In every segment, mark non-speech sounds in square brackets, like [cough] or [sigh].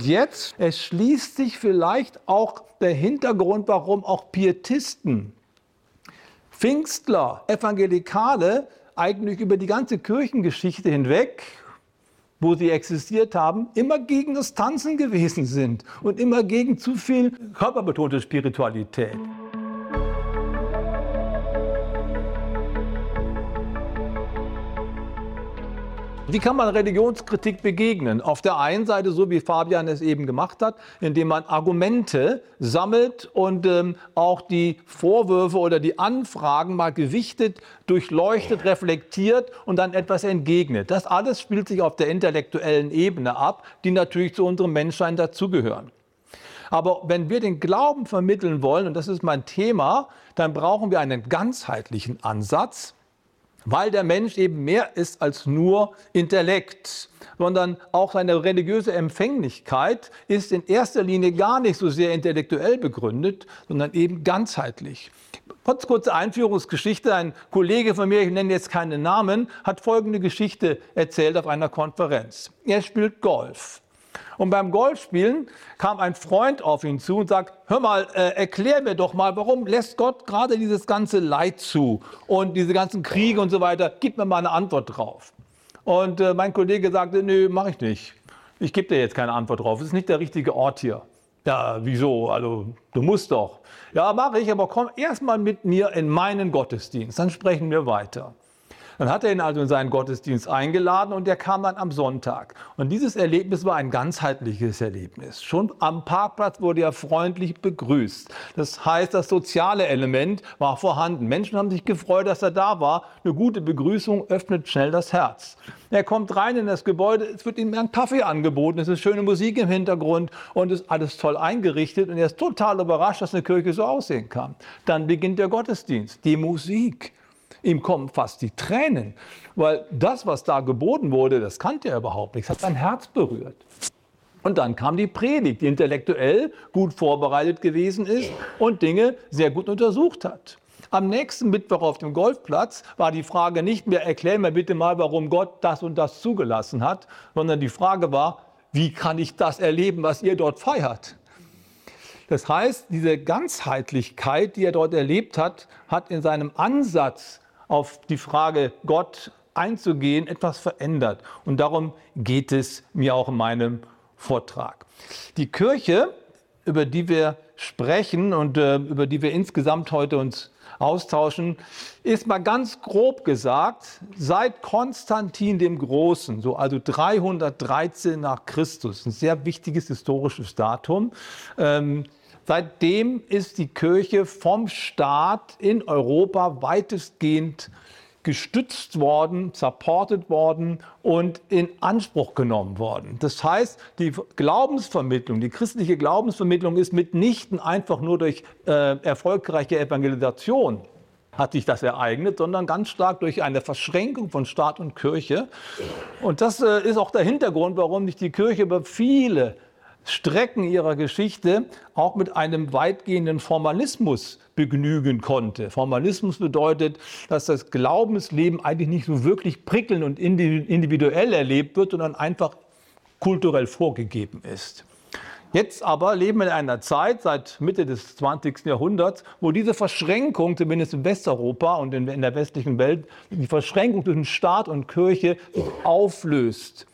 Jetzt erschließt sich vielleicht auch der Hintergrund, warum auch Pietisten, Pfingstler, Evangelikale eigentlich über die ganze Kirchengeschichte hinweg, wo sie existiert haben, immer gegen das Tanzen gewesen sind und immer gegen zu viel körperbetonte Spiritualität. Wie kann man Religionskritik begegnen? Auf der einen Seite, so wie Fabian es eben gemacht hat, indem man Argumente sammelt und ähm, auch die Vorwürfe oder die Anfragen mal gewichtet, durchleuchtet, reflektiert und dann etwas entgegnet. Das alles spielt sich auf der intellektuellen Ebene ab, die natürlich zu unserem Menschsein dazugehören. Aber wenn wir den Glauben vermitteln wollen, und das ist mein Thema, dann brauchen wir einen ganzheitlichen Ansatz weil der Mensch eben mehr ist als nur Intellekt, sondern auch seine religiöse Empfänglichkeit ist in erster Linie gar nicht so sehr intellektuell begründet, sondern eben ganzheitlich. Kurz kurze Einführungsgeschichte. Ein Kollege von mir, ich nenne jetzt keinen Namen, hat folgende Geschichte erzählt auf einer Konferenz. Er spielt Golf. Und beim Golfspielen kam ein Freund auf ihn zu und sagt, hör mal, äh, erklär mir doch mal, warum lässt Gott gerade dieses ganze Leid zu und diese ganzen Kriege und so weiter? Gib mir mal eine Antwort drauf. Und äh, mein Kollege sagte, nö, mach ich nicht. Ich gebe dir jetzt keine Antwort drauf. Es ist nicht der richtige Ort hier. Ja, wieso? Also, du musst doch. Ja, mache ich, aber komm erst mal mit mir in meinen Gottesdienst, dann sprechen wir weiter. Dann hat er ihn also in seinen Gottesdienst eingeladen und er kam dann am Sonntag. Und dieses Erlebnis war ein ganzheitliches Erlebnis. Schon am Parkplatz wurde er freundlich begrüßt. Das heißt, das soziale Element war vorhanden. Menschen haben sich gefreut, dass er da war. Eine gute Begrüßung öffnet schnell das Herz. Er kommt rein in das Gebäude, es wird ihm ein Kaffee angeboten, es ist schöne Musik im Hintergrund und es ist alles toll eingerichtet und er ist total überrascht, dass eine Kirche so aussehen kann. Dann beginnt der Gottesdienst, die Musik. Ihm kommen fast die Tränen, weil das, was da geboten wurde, das kannte er überhaupt nicht. Es hat sein Herz berührt. Und dann kam die Predigt, die intellektuell gut vorbereitet gewesen ist und Dinge sehr gut untersucht hat. Am nächsten Mittwoch auf dem Golfplatz war die Frage nicht mehr, erklär mir bitte mal, warum Gott das und das zugelassen hat, sondern die Frage war, wie kann ich das erleben, was ihr dort feiert? Das heißt, diese Ganzheitlichkeit, die er dort erlebt hat, hat in seinem Ansatz auf die Frage Gott einzugehen, etwas verändert. Und darum geht es mir auch in meinem Vortrag. Die Kirche, über die wir sprechen und äh, über die wir insgesamt heute uns austauschen, ist mal ganz grob gesagt, seit Konstantin dem Großen, so also 313 nach Christus, ein sehr wichtiges historisches Datum, ähm, Seitdem ist die Kirche vom Staat in Europa weitestgehend gestützt worden, supported worden und in Anspruch genommen worden. Das heißt, die Glaubensvermittlung, die christliche Glaubensvermittlung ist mitnichten einfach nur durch äh, erfolgreiche Evangelisation hat sich das ereignet, sondern ganz stark durch eine Verschränkung von Staat und Kirche. Und das äh, ist auch der Hintergrund, warum sich die Kirche über viele Strecken ihrer Geschichte auch mit einem weitgehenden Formalismus begnügen konnte. Formalismus bedeutet, dass das Glaubensleben eigentlich nicht so wirklich prickelnd und individuell erlebt wird, sondern einfach kulturell vorgegeben ist. Jetzt aber leben wir in einer Zeit seit Mitte des 20. Jahrhunderts, wo diese Verschränkung, zumindest in Westeuropa und in, der westlichen Welt, die Verschränkung zwischen Staat und Kirche sich auflöst.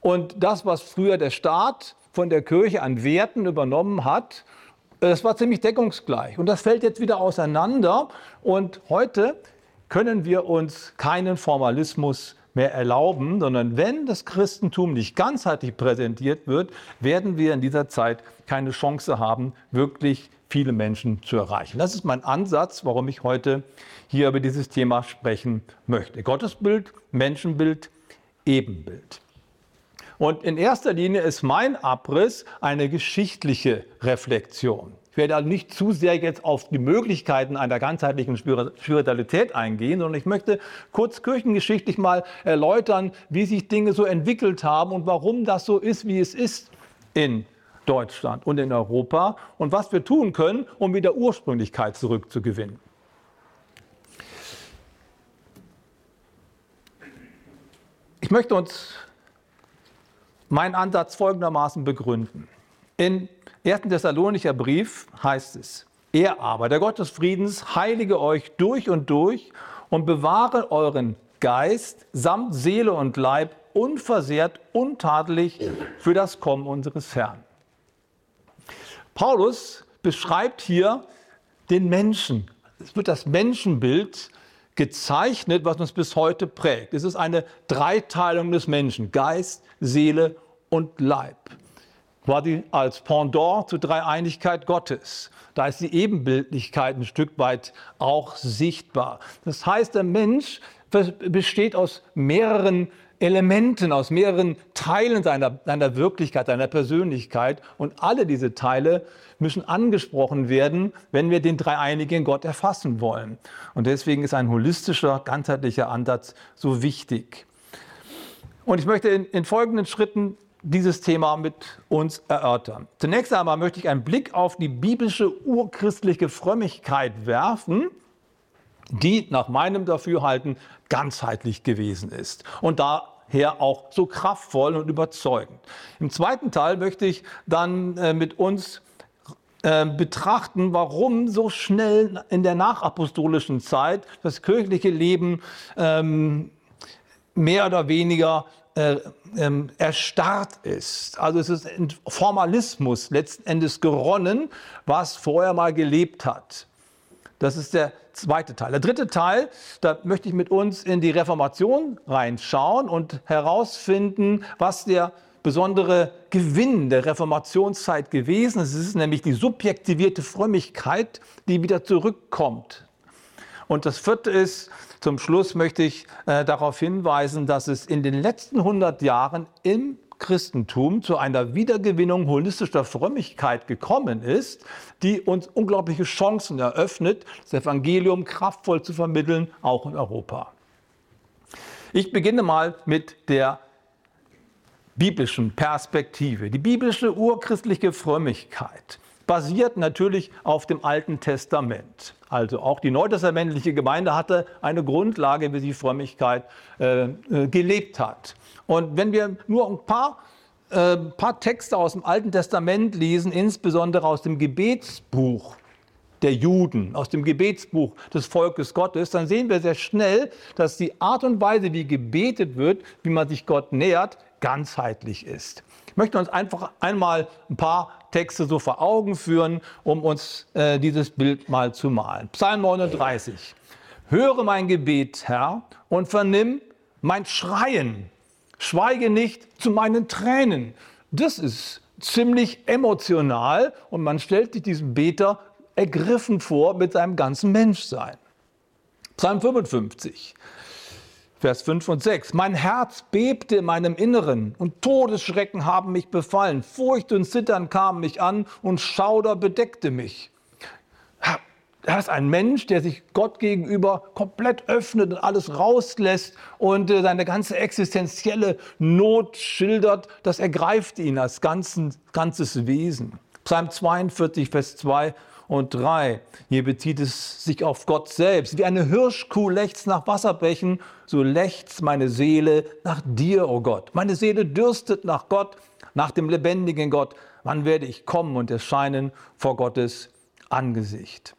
Und das, was früher der Staat von der Kirche an Werten übernommen hat, das war ziemlich deckungsgleich. Und das fällt jetzt wieder auseinander. Und heute können wir uns keinen Formalismus mehr erlauben, sondern wenn das Christentum nicht ganzheitlich präsentiert wird, werden wir in dieser Zeit keine Chance haben, wirklich viele Menschen zu erreichen. Das ist mein Ansatz, warum ich heute hier über dieses Thema sprechen möchte. Gottesbild, Menschenbild, Ebenbild. Und in erster Linie ist mein Abriss eine geschichtliche Reflexion. Ich werde also nicht zu sehr jetzt auf die Möglichkeiten einer ganzheitlichen Spiritualität eingehen, sondern ich möchte kurz kirchengeschichtlich mal erläutern, wie sich Dinge so entwickelt haben und warum das so ist, wie es ist in Deutschland und in Europa und was wir tun können, um wieder Ursprünglichkeit zurückzugewinnen. Ich möchte uns meinen Ansatz folgendermaßen begründen. In 1. Thessalonicher Brief heißt es, er aber, der Gott des Friedens, heilige euch durch und durch und bewahre euren Geist samt Seele und Leib unversehrt, untadelig für das Kommen unseres Herrn. Paulus beschreibt hier den Menschen. Es wird das Menschenbild gezeichnet, was uns bis heute prägt. Es ist eine Dreiteilung des Menschen, Geist, Seele und Leib. Quasi als Pendant zur Dreieinigkeit Gottes. Da ist die Ebenbildlichkeit ein Stück weit auch sichtbar. Das heißt, der Mensch besteht aus mehreren Elementen, aus mehreren Teilen seiner, seiner Wirklichkeit, seiner Persönlichkeit. Und alle diese Teile müssen angesprochen werden, wenn wir den dreieinigen Gott erfassen wollen. Und deswegen ist ein holistischer, ganzheitlicher Ansatz so wichtig. Und ich möchte in, in folgenden Schritten dieses Thema mit uns erörtern. Zunächst einmal möchte ich einen Blick auf die biblische urchristliche Frömmigkeit werfen die nach meinem Dafürhalten ganzheitlich gewesen ist und daher auch so kraftvoll und überzeugend. Im zweiten Teil möchte ich dann äh, mit uns äh, betrachten, warum so schnell in der nachapostolischen Zeit das kirchliche Leben ähm, mehr oder weniger äh, ähm, erstarrt ist. Also es ist ein Formalismus letzten Endes geronnen, was vorher mal gelebt hat. Das ist der zweite Teil. Der dritte Teil, da möchte ich mit uns in die Reformation reinschauen und herausfinden, was der besondere Gewinn der Reformationszeit gewesen ist. Es ist nämlich die subjektivierte Frömmigkeit, die wieder zurückkommt. Und das vierte ist, zum Schluss möchte ich äh, darauf hinweisen, dass es in den letzten 100 Jahren im Christentum zu einer Wiedergewinnung holistischer Frömmigkeit gekommen ist, die uns unglaubliche Chancen eröffnet, das Evangelium kraftvoll zu vermitteln, auch in Europa. Ich beginne mal mit der biblischen Perspektive. Die biblische urchristliche Frömmigkeit basiert natürlich auf dem Alten Testament. Also auch die neutestamentliche Gemeinde hatte eine Grundlage, wie sie Frömmigkeit äh, äh, gelebt hat. Und wenn wir nur ein paar, äh, paar Texte aus dem Alten Testament lesen, insbesondere aus dem Gebetsbuch der Juden, aus dem Gebetsbuch des Volkes Gottes, dann sehen wir sehr schnell, dass die Art und Weise, wie gebetet wird, wie man sich Gott nähert, ganzheitlich ist. Ich möchte uns einfach einmal ein paar Texte so vor Augen führen, um uns äh, dieses Bild mal zu malen. Psalm 39. Höre mein Gebet, Herr, und vernimm mein Schreien schweige nicht zu meinen Tränen. Das ist ziemlich emotional und man stellt sich diesen Beter ergriffen vor mit seinem ganzen Menschsein. Psalm 55, Vers 5 und 6. Mein Herz bebte in meinem Inneren und Todesschrecken haben mich befallen. Furcht und Zittern kamen mich an und Schauder bedeckte mich. Er ist ein Mensch, der sich Gott gegenüber komplett öffnet und alles rauslässt und äh, seine ganze existenzielle Not schildert. Das ergreift ihn als ganzen, ganzes Wesen. Psalm 42, Vers 2 und 3. Hier bezieht es sich auf Gott selbst. Wie eine Hirschkuh lechzt nach Wasserbächen, so lechzt meine Seele nach dir, o oh Gott. Meine Seele dürstet nach Gott, nach dem lebendigen Gott. Wann werde ich kommen und erscheinen vor Gottes Angesicht?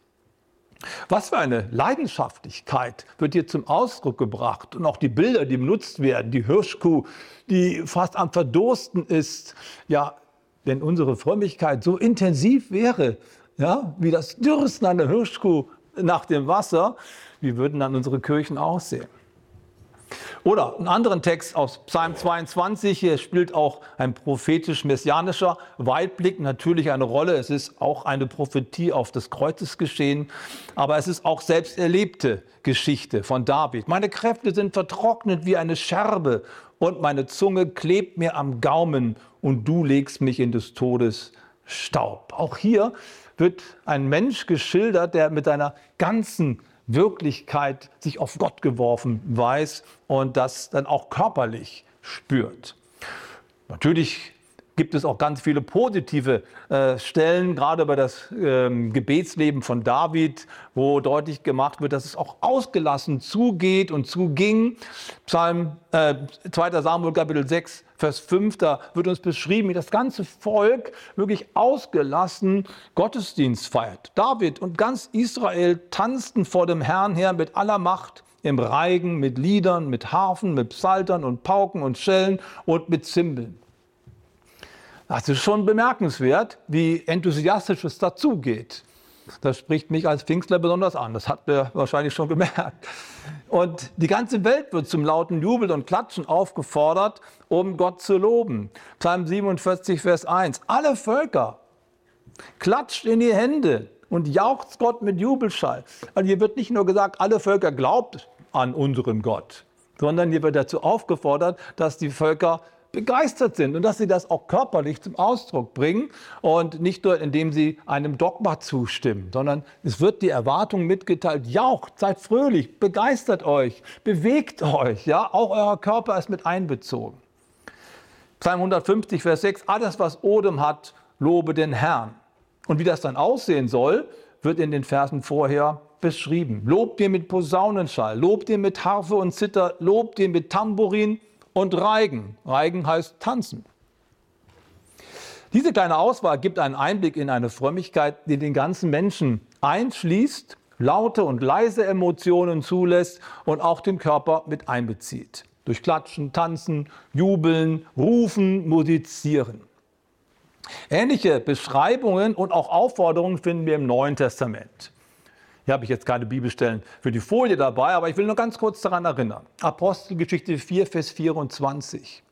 Was für eine Leidenschaftlichkeit wird hier zum Ausdruck gebracht und auch die Bilder, die benutzt werden, die Hirschkuh, die fast am Verdursten ist. Ja, wenn unsere Frömmigkeit so intensiv wäre, ja, wie das Dürsten einer Hirschkuh nach dem Wasser, wie würden dann unsere Kirchen aussehen? Oder einen anderen Text aus Psalm 22, hier spielt auch ein prophetisch-messianischer Weitblick natürlich eine Rolle. Es ist auch eine Prophetie auf das Kreuzesgeschehen, aber es ist auch selbst erlebte Geschichte von David. Meine Kräfte sind vertrocknet wie eine Scherbe und meine Zunge klebt mir am Gaumen und du legst mich in des Todes Staub. Auch hier wird ein Mensch geschildert, der mit seiner ganzen Wirklichkeit sich auf Gott geworfen weiß und das dann auch körperlich spürt. Natürlich gibt es auch ganz viele positive äh, Stellen, gerade über das ähm, Gebetsleben von David, wo deutlich gemacht wird, dass es auch ausgelassen zugeht und zuging. Psalm äh, 2. Samuel Kapitel 6, Vers 5, da wird uns beschrieben, wie das ganze Volk wirklich ausgelassen Gottesdienst feiert. David und ganz Israel tanzten vor dem Herrn her mit aller Macht im Reigen, mit Liedern, mit Harfen, mit Psaltern und Pauken und Schellen und mit Zimbeln. Das ist schon bemerkenswert, wie enthusiastisch es dazugeht. Das spricht mich als Pfingstler besonders an. Das habt ihr wahrscheinlich schon gemerkt. Und die ganze Welt wird zum lauten Jubel und Klatschen aufgefordert, um Gott zu loben. Psalm 47, Vers 1. Alle Völker klatscht in die Hände und jauchzt Gott mit Jubelschall. Also hier wird nicht nur gesagt, alle Völker glaubt an unseren Gott, sondern hier wird dazu aufgefordert, dass die Völker begeistert sind und dass sie das auch körperlich zum Ausdruck bringen und nicht nur indem sie einem Dogma zustimmen, sondern es wird die Erwartung mitgeteilt, jaucht, seid fröhlich, begeistert euch, bewegt euch, ja, auch euer Körper ist mit einbezogen. Psalm 150, Vers 6, alles was Odem hat, lobe den Herrn. Und wie das dann aussehen soll, wird in den Versen vorher beschrieben. Lobt ihr mit Posaunenschall, lobt ihr mit Harfe und Zither, lobt ihr mit Tambourin und Reigen. Reigen heißt tanzen. Diese kleine Auswahl gibt einen Einblick in eine Frömmigkeit, die den ganzen Menschen einschließt, laute und leise Emotionen zulässt und auch den Körper mit einbezieht. Durch Klatschen, Tanzen, Jubeln, Rufen, Musizieren. Ähnliche Beschreibungen und auch Aufforderungen finden wir im Neuen Testament. Hier habe ich jetzt keine Bibelstellen für die Folie dabei, aber ich will nur ganz kurz daran erinnern. Apostelgeschichte 4, Vers 24.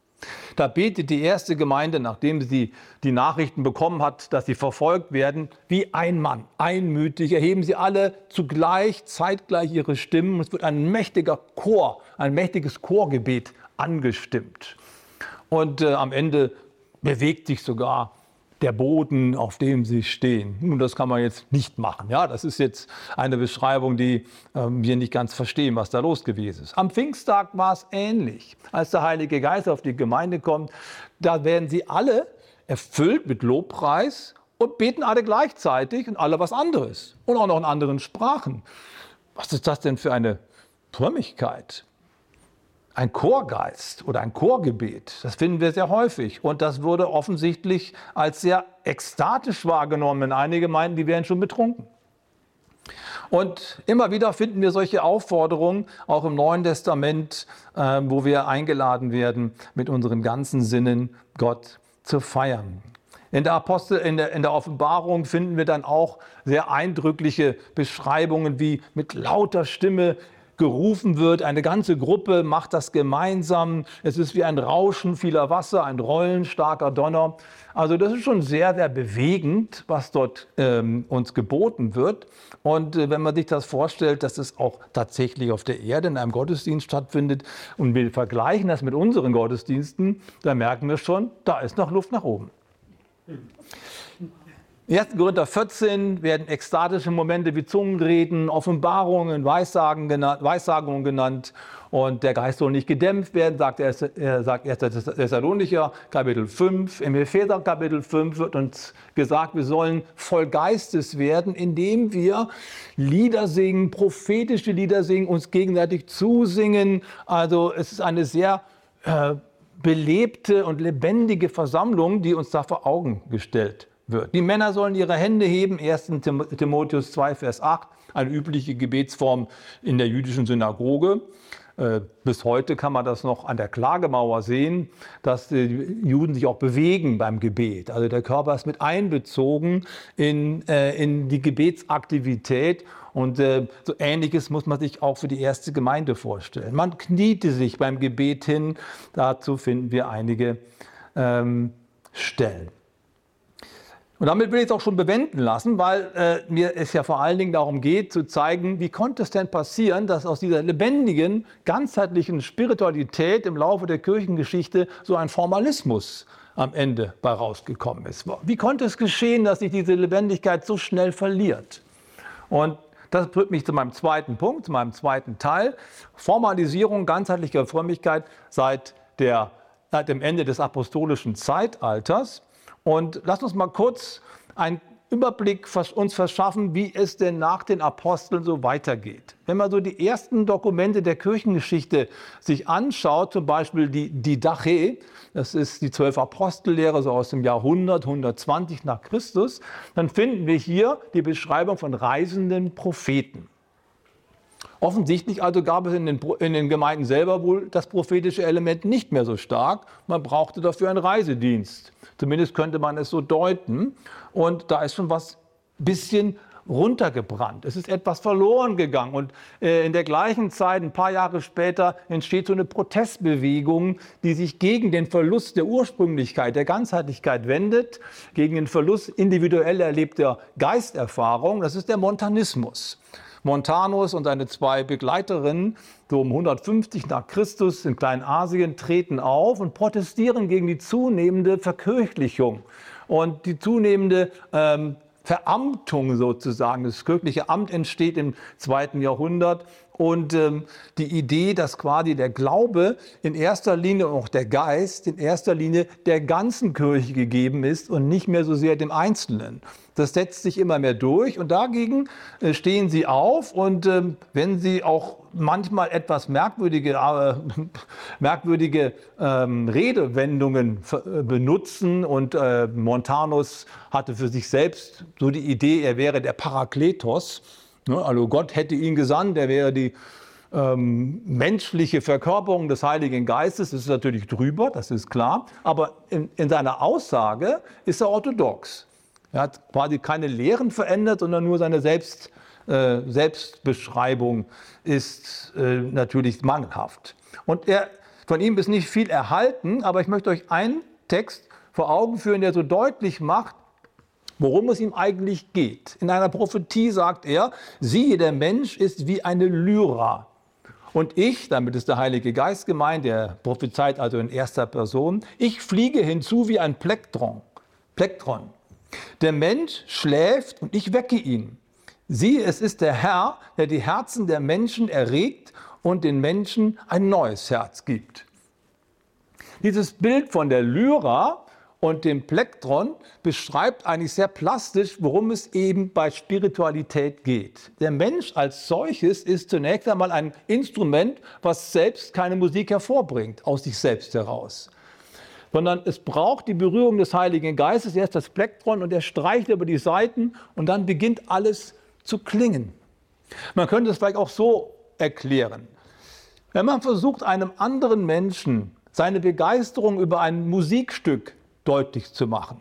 Da betet die erste Gemeinde, nachdem sie die Nachrichten bekommen hat, dass sie verfolgt werden, wie ein Mann, einmütig, erheben sie alle zugleich, zeitgleich ihre Stimmen. Es wird ein mächtiger Chor, ein mächtiges Chorgebet angestimmt. Und äh, am Ende bewegt sich sogar der Boden, auf dem sie stehen. Nun, das kann man jetzt nicht machen. Ja, das ist jetzt eine Beschreibung, die äh, wir nicht ganz verstehen, was da los gewesen ist. Am Pfingsttag war es ähnlich. Als der Heilige Geist auf die Gemeinde kommt, da werden sie alle erfüllt mit Lobpreis und beten alle gleichzeitig und alle was anderes und auch noch in anderen Sprachen. Was ist das denn für eine Frömmigkeit? Ein Chorgeist oder ein Chorgebet. Das finden wir sehr häufig. Und das wurde offensichtlich als sehr ekstatisch wahrgenommen. Einige meinen, die wären schon betrunken. Und immer wieder finden wir solche Aufforderungen, auch im Neuen Testament, äh, wo wir eingeladen werden, mit unseren ganzen Sinnen Gott zu feiern. In der, Apostel, in der, in der Offenbarung finden wir dann auch sehr eindrückliche Beschreibungen, wie mit lauter Stimme gerufen wird. Eine ganze Gruppe macht das gemeinsam. Es ist wie ein Rauschen vieler Wasser, ein Rollen starker Donner. Also das ist schon sehr, sehr bewegend, was dort ähm, uns geboten wird. Und äh, wenn man sich das vorstellt, dass es auch tatsächlich auf der Erde in einem Gottesdienst stattfindet und wir vergleichen das mit unseren Gottesdiensten, dann merken wir schon, da ist noch Luft nach oben. 1. Korinther 14 werden ekstatische Momente wie Zungenreden, Offenbarungen, Weissagen genannt, Weissagungen genannt. Und der Geist soll nicht gedämpft werden, sagt er, sagt 1. Thessalonicher Kapitel 5. Im Epheser Kapitel 5 wird uns gesagt, wir sollen voll Geistes werden, indem wir Lieder singen, prophetische Lieder singen, uns gegenseitig zusingen. Also es ist eine sehr äh, belebte und lebendige Versammlung, die uns da vor Augen gestellt wird. Die Männer sollen ihre Hände heben, 1. Timotheus 2, Vers 8, eine übliche Gebetsform in der jüdischen Synagoge. Äh, bis heute kann man das noch an der Klagemauer sehen, dass die Juden sich auch bewegen beim Gebet. Also der Körper ist mit einbezogen in, äh, in die Gebetsaktivität. Und äh, so Ähnliches muss man sich auch für die erste Gemeinde vorstellen. Man kniete sich beim Gebet hin. Dazu finden wir einige ähm, Stellen. Und damit will ich es auch schon bewenden lassen, weil äh, mir es ja vor allen Dingen darum geht, zu zeigen, wie konnte es denn passieren, dass aus dieser lebendigen, ganzheitlichen Spiritualität im Laufe der Kirchengeschichte so ein Formalismus am Ende bei rausgekommen ist. Wie konnte es geschehen, dass sich diese Lebendigkeit so schnell verliert? Und das bringt mich zu meinem zweiten Punkt, zu meinem zweiten Teil. Formalisierung ganzheitlicher Frömmigkeit seit der seit dem Ende des apostolischen Zeitalters. Und lasst uns mal kurz einen Überblick uns verschaffen, wie es denn nach den Aposteln so weitergeht. Wenn man so die ersten Dokumente der Kirchengeschichte sich anschaut, zum Beispiel die Didache, das ist die zwölf Apostellehre so aus dem Jahrhundert 120 nach Christus, dann finden wir hier die Beschreibung von reisenden Propheten. Offensichtlich also gab es in den, in den, Gemeinden selber wohl das prophetische Element nicht mehr so stark. Man brauchte dafür einen Reisedienst. Zumindest könnte man es so deuten. Und da ist schon was bisschen runtergebrannt. Es ist etwas verloren gegangen. Und äh, in der gleichen Zeit, ein paar Jahre später, entsteht so eine Protestbewegung, die sich gegen den Verlust der Ursprünglichkeit, der Ganzheitlichkeit wendet, gegen den Verlust individuell erlebter Geisterfahrung. Das ist der Montanismus. Montanus und seine zwei Begleiterinnen, so um 150 nach Christus in Kleinasien, treten auf und protestieren gegen die zunehmende Verkirchlichung und die zunehmende ähm, Veramtung sozusagen. Das kirchliche Amt entsteht im zweiten Jahrhundert und ähm, die Idee, dass quasi der Glaube in erster Linie und auch der Geist in erster Linie der ganzen Kirche gegeben ist und nicht mehr so sehr dem Einzelnen. Das setzt sich immer mehr durch und dagegen äh, stehen sie auf und äh, wenn sie auch manchmal etwas merkwürdige, äh, [laughs] merkwürdige ähm, Redewendungen äh, benutzen und äh, Montanus hatte für sich selbst so die Idee, er wäre der Parakletos? Also Gott hätte ihn gesandt, er wäre die ähm, menschliche Verkörperung des Heiligen Geistes. Das ist natürlich drüber, das ist klar. Aber in, in seiner Aussage ist er orthodox. Er hat quasi keine Lehren verändert, sondern nur seine Selbst, äh, Selbstbeschreibung ist äh, natürlich mangelhaft. Und er, von ihm ist nicht viel erhalten, aber ich möchte euch einen Text vor Augen führen, der so deutlich macht, worum es ihm eigentlich geht. In einer Prophetie sagt er, siehe, der Mensch ist wie eine Lyra. Und ich, damit ist der Heilige Geist gemeint, der prophezeit also in erster Person, ich fliege hinzu wie ein Plektron. Plektron. Der Mensch schläft und ich wecke ihn. Siehe, es ist der Herr, der die Herzen der Menschen erregt und den Menschen ein neues Herz gibt. Dieses Bild von der Lyra und dem Plektron beschreibt eigentlich sehr plastisch, worum es eben bei Spiritualität geht. Der Mensch als solches ist zunächst einmal ein Instrument, was selbst keine Musik hervorbringt, aus sich selbst heraus. Sondern es braucht die Berührung des Heiligen Geistes, erst das Plektron und er streicht über die Seiten und dann beginnt alles zu klingen. Man könnte es vielleicht auch so erklären. Wenn man versucht, einem anderen Menschen seine Begeisterung über ein Musikstück deutlich zu machen.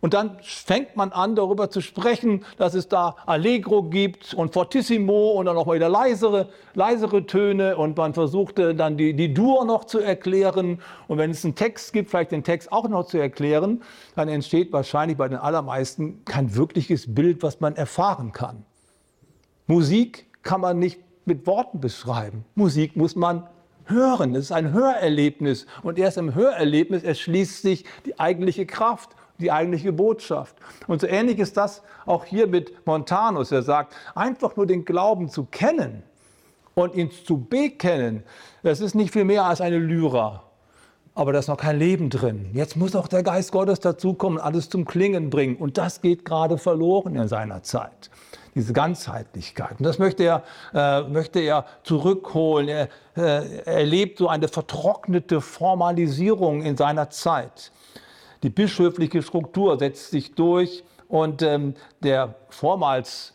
Und dann fängt man an, darüber zu sprechen, dass es da Allegro gibt und Fortissimo und dann noch mal wieder leisere, leisere Töne und man versuchte dann die, die Dur noch zu erklären. Und wenn es einen Text gibt, vielleicht den Text auch noch zu erklären, dann entsteht wahrscheinlich bei den allermeisten kein wirkliches Bild, was man erfahren kann. Musik kann man nicht mit Worten beschreiben. Musik muss man Hören. Es ist ein Hörerlebnis. Und erst im Hörerlebnis erschließt sich die eigentliche Kraft, die eigentliche Botschaft. Und so ähnlich ist das auch hier mit Montanus. Er sagt, einfach nur den Glauben zu kennen und ihn zu bekennen, das ist nicht viel mehr als eine Lyra. Aber da ist noch kein Leben drin. Jetzt muss auch der Geist Gottes dazukommen, alles zum Klingen bringen. Und das geht gerade verloren in seiner Zeit diese Ganzheitlichkeit. Und das möchte er, äh, möchte er zurückholen. Er äh, erlebt so eine vertrocknete Formalisierung in seiner Zeit. Die bischöfliche Struktur setzt sich durch und ähm, der vormals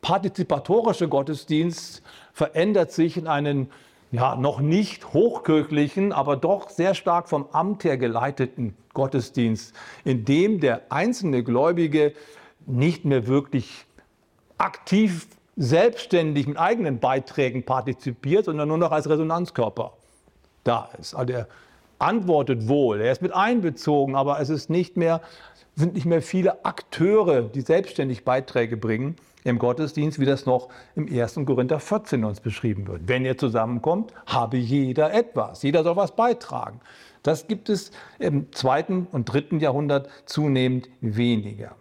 partizipatorische Gottesdienst verändert sich in einen ja, noch nicht hochkirchlichen, aber doch sehr stark vom Amt her geleiteten Gottesdienst, in dem der einzelne Gläubige nicht mehr wirklich aktiv selbstständig mit eigenen Beiträgen partizipiert, sondern nur noch als Resonanzkörper da ist. Also er antwortet wohl, er ist mit einbezogen, aber es ist nicht mehr, sind nicht mehr viele Akteure, die selbstständig Beiträge bringen im Gottesdienst, wie das noch im 1. Korinther 14 uns beschrieben wird. Wenn ihr zusammenkommt, habe jeder etwas. Jeder soll was beitragen. Das gibt es im zweiten und dritten Jahrhundert zunehmend weniger.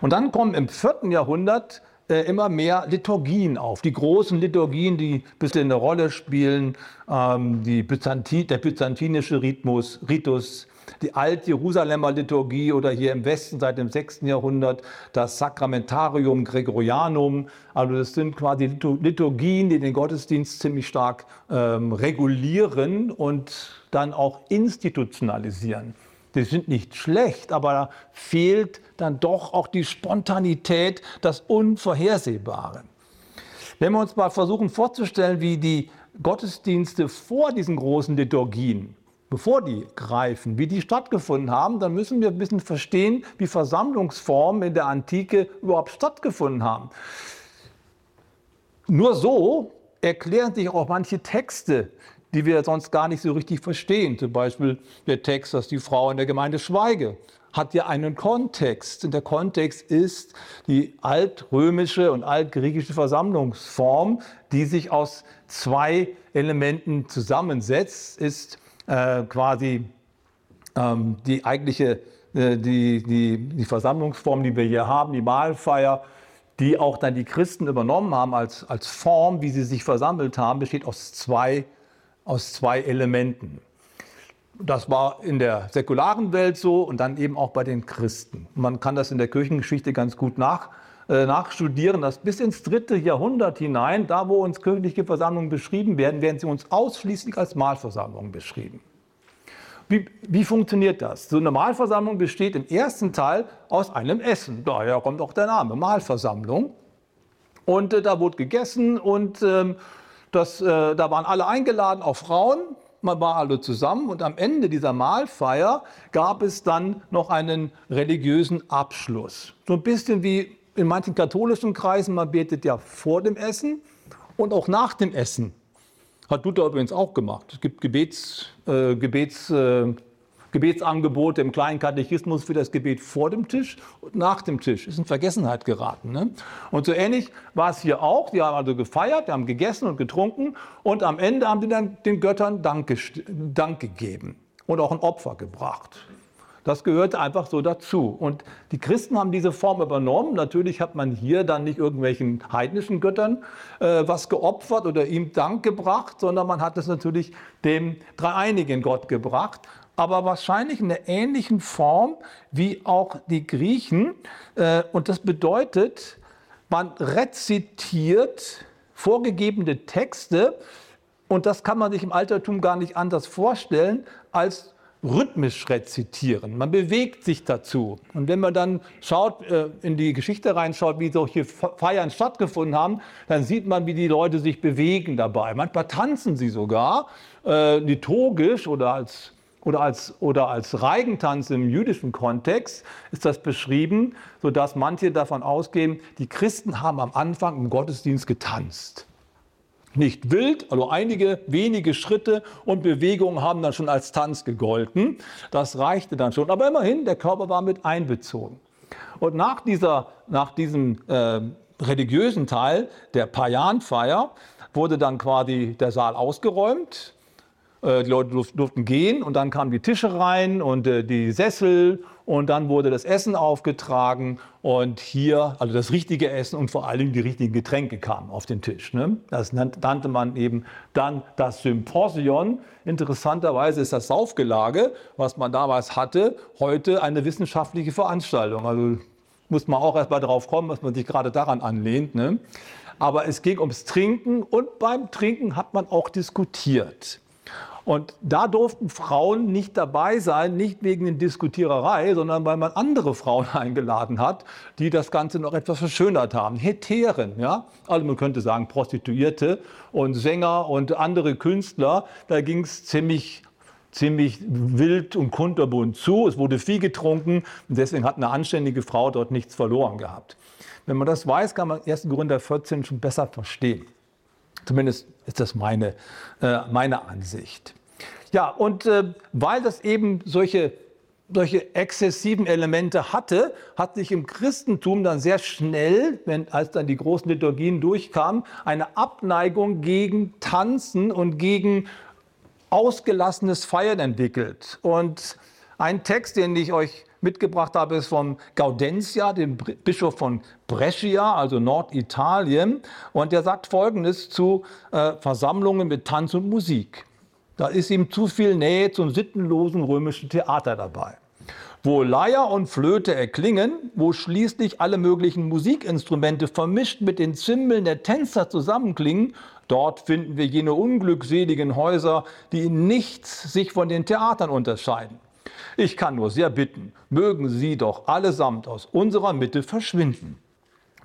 Und dann kommen im vierten Jahrhundert äh, immer mehr Liturgien auf. Die großen Liturgien, die ein bisschen eine Rolle spielen, ähm, die Byzantin, der byzantinische Rhythmus, Ritus, die Alt-Jerusalemer Liturgie oder hier im Westen seit dem 6. Jahrhundert das Sakramentarium Gregorianum. Also das sind quasi Liturgien, die den Gottesdienst ziemlich stark ähm, regulieren und dann auch institutionalisieren. Die sind nicht schlecht, aber da fehlt dann doch auch die Spontanität, das Unvorhersehbare. Wenn wir uns mal versuchen vorzustellen, wie die Gottesdienste vor diesen großen Liturgien bevor die greifen, wie die stattgefunden haben, dann müssen wir ein bisschen verstehen, wie Versammlungsformen in der Antike überhaupt stattgefunden haben. Nur so erklären sich auch manche Texte, die wir sonst gar nicht so richtig verstehen. Zum Beispiel der Text, dass die Frau in der Gemeinde schweige, hat ja einen Kontext. Und der Kontext ist die altrömische und altgriechische Versammlungsform, die sich aus zwei Elementen zusammensetzt, ist äh, quasi ähm, die eigentliche äh, die, die, die Versammlungsform, die wir hier haben, die Mahlfeier, die auch dann die Christen übernommen haben als, als Form, wie sie sich versammelt haben, besteht aus zwei, aus zwei Elementen. Das war in der säkularen Welt so und dann eben auch bei den Christen. Man kann das in der Kirchengeschichte ganz gut nach, äh, nachstudieren, dass bis ins dritte Jahrhundert hinein, da wo uns kirchliche Versammlungen beschrieben werden, werden sie uns ausschließlich als Mahlversammlungen beschrieben. Wie, wie, funktioniert das? So eine Mahlversammlung besteht im ersten Teil aus einem Essen. Daher kommt auch der Name Mahlversammlung. Und äh, da wurde gegessen und ähm, das, äh, da waren alle eingeladen, auch Frauen. Man war alle zusammen und am Ende dieser Mahlfeier gab es dann noch einen religiösen Abschluss. So ein bisschen wie in manchen katholischen Kreisen, man betet ja vor dem Essen und auch nach dem Essen. Hat Luther übrigens auch gemacht. Es gibt Gebets, äh, Gebets, äh, Gebetsangebote im kleinen Katechismus für das Gebet vor dem Tisch und nach dem Tisch. Ist in Vergessenheit geraten. Ne? Und so ähnlich war es hier auch. Die haben also gefeiert, die haben gegessen und getrunken und am Ende haben die dann den Göttern Dank, gegeben und auch ein Opfer gebracht. Das gehörte einfach so dazu. Und die Christen haben diese Form übernommen. Natürlich hat man hier dann nicht irgendwelchen heidnischen Göttern äh, was geopfert oder ihm Dank gebracht, sondern man hat es natürlich dem dreieinigen Gott gebracht. Aber wahrscheinlich in einer ähnlichen Form wie auch die Griechen. Äh, und das bedeutet, man rezitiert vorgegebene Texte. Und das kann man sich im Altertum gar nicht anders vorstellen als rhythmisch rezitieren. Man bewegt sich dazu. Und wenn man dann schaut, äh, in die Geschichte reinschaut, wie solche Feiern stattgefunden haben, dann sieht man, wie die Leute sich bewegen dabei. Manchmal tanzen sie sogar äh, liturgisch oder als oder als, oder als Reigentanz im jüdischen Kontext ist das beschrieben, sodass manche davon ausgehen, die Christen haben am Anfang im Gottesdienst getanzt nicht wild, also einige wenige Schritte und Bewegungen haben dann schon als Tanz gegolten. Das reichte dann schon. Aber immerhin, der Körper war mit einbezogen. Und nach, dieser, nach diesem äh, religiösen Teil der Payan-Feier wurde dann quasi der Saal ausgeräumt. Äh, die Leute durften gehen und dann kamen die Tische rein und äh, die Sessel und dann wurde das Essen aufgetragen und hier, also das richtige Essen und vor allem die richtigen Getränke kamen auf den Tisch. Ne? Das nannte man eben dann das Symposion. Interessanterweise ist das Saufgelage, was man damals hatte, heute eine wissenschaftliche Veranstaltung. Also muss man auch erst mal drauf kommen, was man sich gerade daran anlehnt. Ne? Aber es ging ums Trinken und beim Trinken hat man auch diskutiert. Und da durften Frauen nicht dabei sein, nicht wegen der Diskutiererei, sondern weil man andere Frauen [laughs] eingeladen hat, die das Ganze noch etwas verschönert haben. Heteren, ja. Also man könnte sagen Prostituierte und Sänger und andere Künstler. Da ging es ziemlich ziemlich wild und kunterbunt zu. Es wurde viel getrunken und deswegen hat eine anständige Frau dort nichts verloren gehabt. Wenn man das weiß, kann man 1. Korinther 14 schon besser verstehen. Zumindest ist das meine, äh, meine Ansicht. Ja, und äh, weil das eben solche, solche exzessiven Elemente hatte, hat sich im Christentum dann sehr schnell, wenn, als dann die großen Liturgien durchkamen, eine Abneigung gegen Tanzen und gegen ausgelassenes Feiern entwickelt. Und ein Text, den ich euch mitgebracht habe, ist von Gaudentia, dem Bischof von Brescia, also Norditalien. Und der sagt Folgendes zu äh, Versammlungen mit Tanz und Musik. Da ist ihm zu viel Nähe zum sittenlosen römischen Theater dabei. Wo Leier und Flöte erklingen, wo schließlich alle möglichen Musikinstrumente vermischt mit den Zimbeln der Tänzer zusammenklingen, dort finden wir jene unglückseligen Häuser, die in nichts sich von den Theatern unterscheiden. Ich kann nur sehr bitten, mögen sie doch allesamt aus unserer Mitte verschwinden.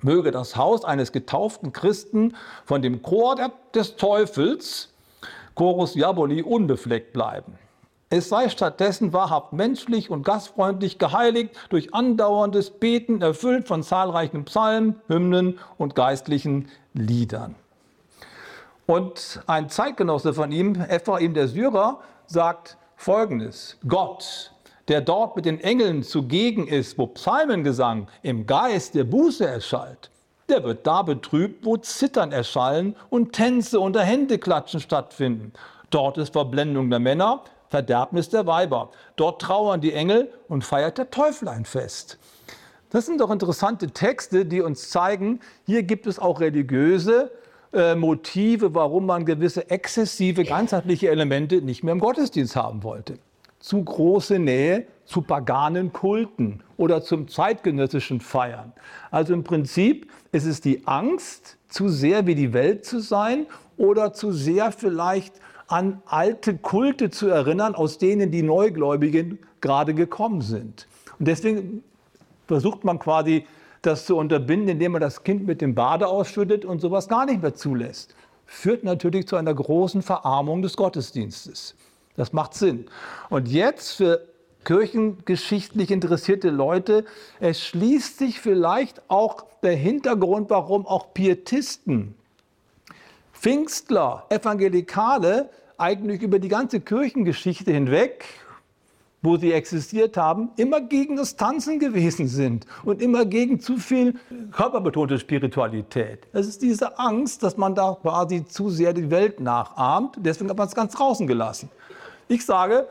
Möge das Haus eines getauften Christen von dem Chor des Teufels, Chorus Diaboli, unbefleckt bleiben. Es sei stattdessen wahrhaft menschlich und gastfreundlich geheiligt durch andauerndes Beten, erfüllt von zahlreichen Psalmen, Hymnen und geistlichen Liedern. Und ein Zeitgenosse von ihm, Ephraim der Syrer, sagt folgendes: Gott, der dort mit den Engeln zugegen ist, wo Psalmengesang im Geist der Buße erschallt, der wird da betrübt, wo Zittern erschallen und Tänze unter Händeklatschen stattfinden. Dort ist Verblendung der Männer, Verderbnis der Weiber. Dort trauern die Engel und feiert der Teufel ein Fest. Das sind doch interessante Texte, die uns zeigen, hier gibt es auch religiöse äh, Motive, warum man gewisse exzessive, ganzheitliche Elemente nicht mehr im Gottesdienst haben wollte. Zu große Nähe zu paganen Kulten oder zum zeitgenössischen Feiern. Also im Prinzip ist es die Angst, zu sehr wie die Welt zu sein oder zu sehr vielleicht an alte Kulte zu erinnern, aus denen die Neugläubigen gerade gekommen sind. Und deswegen versucht man quasi das zu unterbinden, indem man das Kind mit dem Bade ausschüttet und sowas gar nicht mehr zulässt. Führt natürlich zu einer großen Verarmung des Gottesdienstes. Das macht Sinn. Und jetzt für kirchengeschichtlich interessierte Leute, es schließt sich vielleicht auch der Hintergrund, warum auch Pietisten Pfingstler, Evangelikale eigentlich über die ganze Kirchengeschichte hinweg, wo sie existiert haben, immer gegen das Tanzen gewesen sind und immer gegen zu viel körperbetonte Spiritualität. Es ist diese Angst, dass man da quasi zu sehr die Welt nachahmt. Deswegen hat man es ganz draußen gelassen. Ich sage,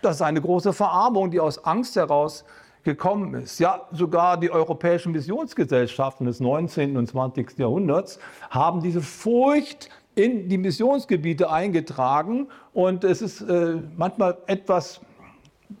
das ist eine große Verarmung, die aus Angst heraus gekommen ist. Ja, sogar die europäischen Missionsgesellschaften des 19. und 20. Jahrhunderts haben diese Furcht in die Missionsgebiete eingetragen. Und es ist äh, manchmal etwas,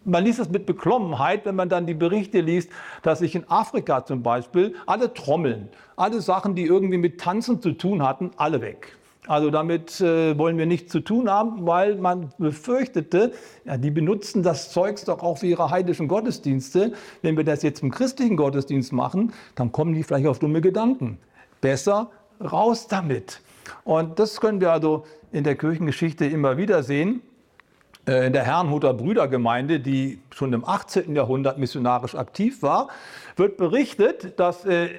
man liest es mit Beklommenheit, wenn man dann die Berichte liest, dass sich in Afrika zum Beispiel alle Trommeln, alle Sachen, die irgendwie mit Tanzen zu tun hatten, alle weg. Also damit äh, wollen wir nichts zu tun haben, weil man befürchtete, ja, die benutzen das Zeugs doch auch für ihre heidischen Gottesdienste. Wenn wir das jetzt im christlichen Gottesdienst machen, dann kommen die vielleicht auf dumme Gedanken. Besser raus damit. Und das können wir also in der Kirchengeschichte immer wieder sehen. Äh, in der Herrnhuter Brüdergemeinde, die schon im 18. Jahrhundert missionarisch aktiv war, wird berichtet, dass äh,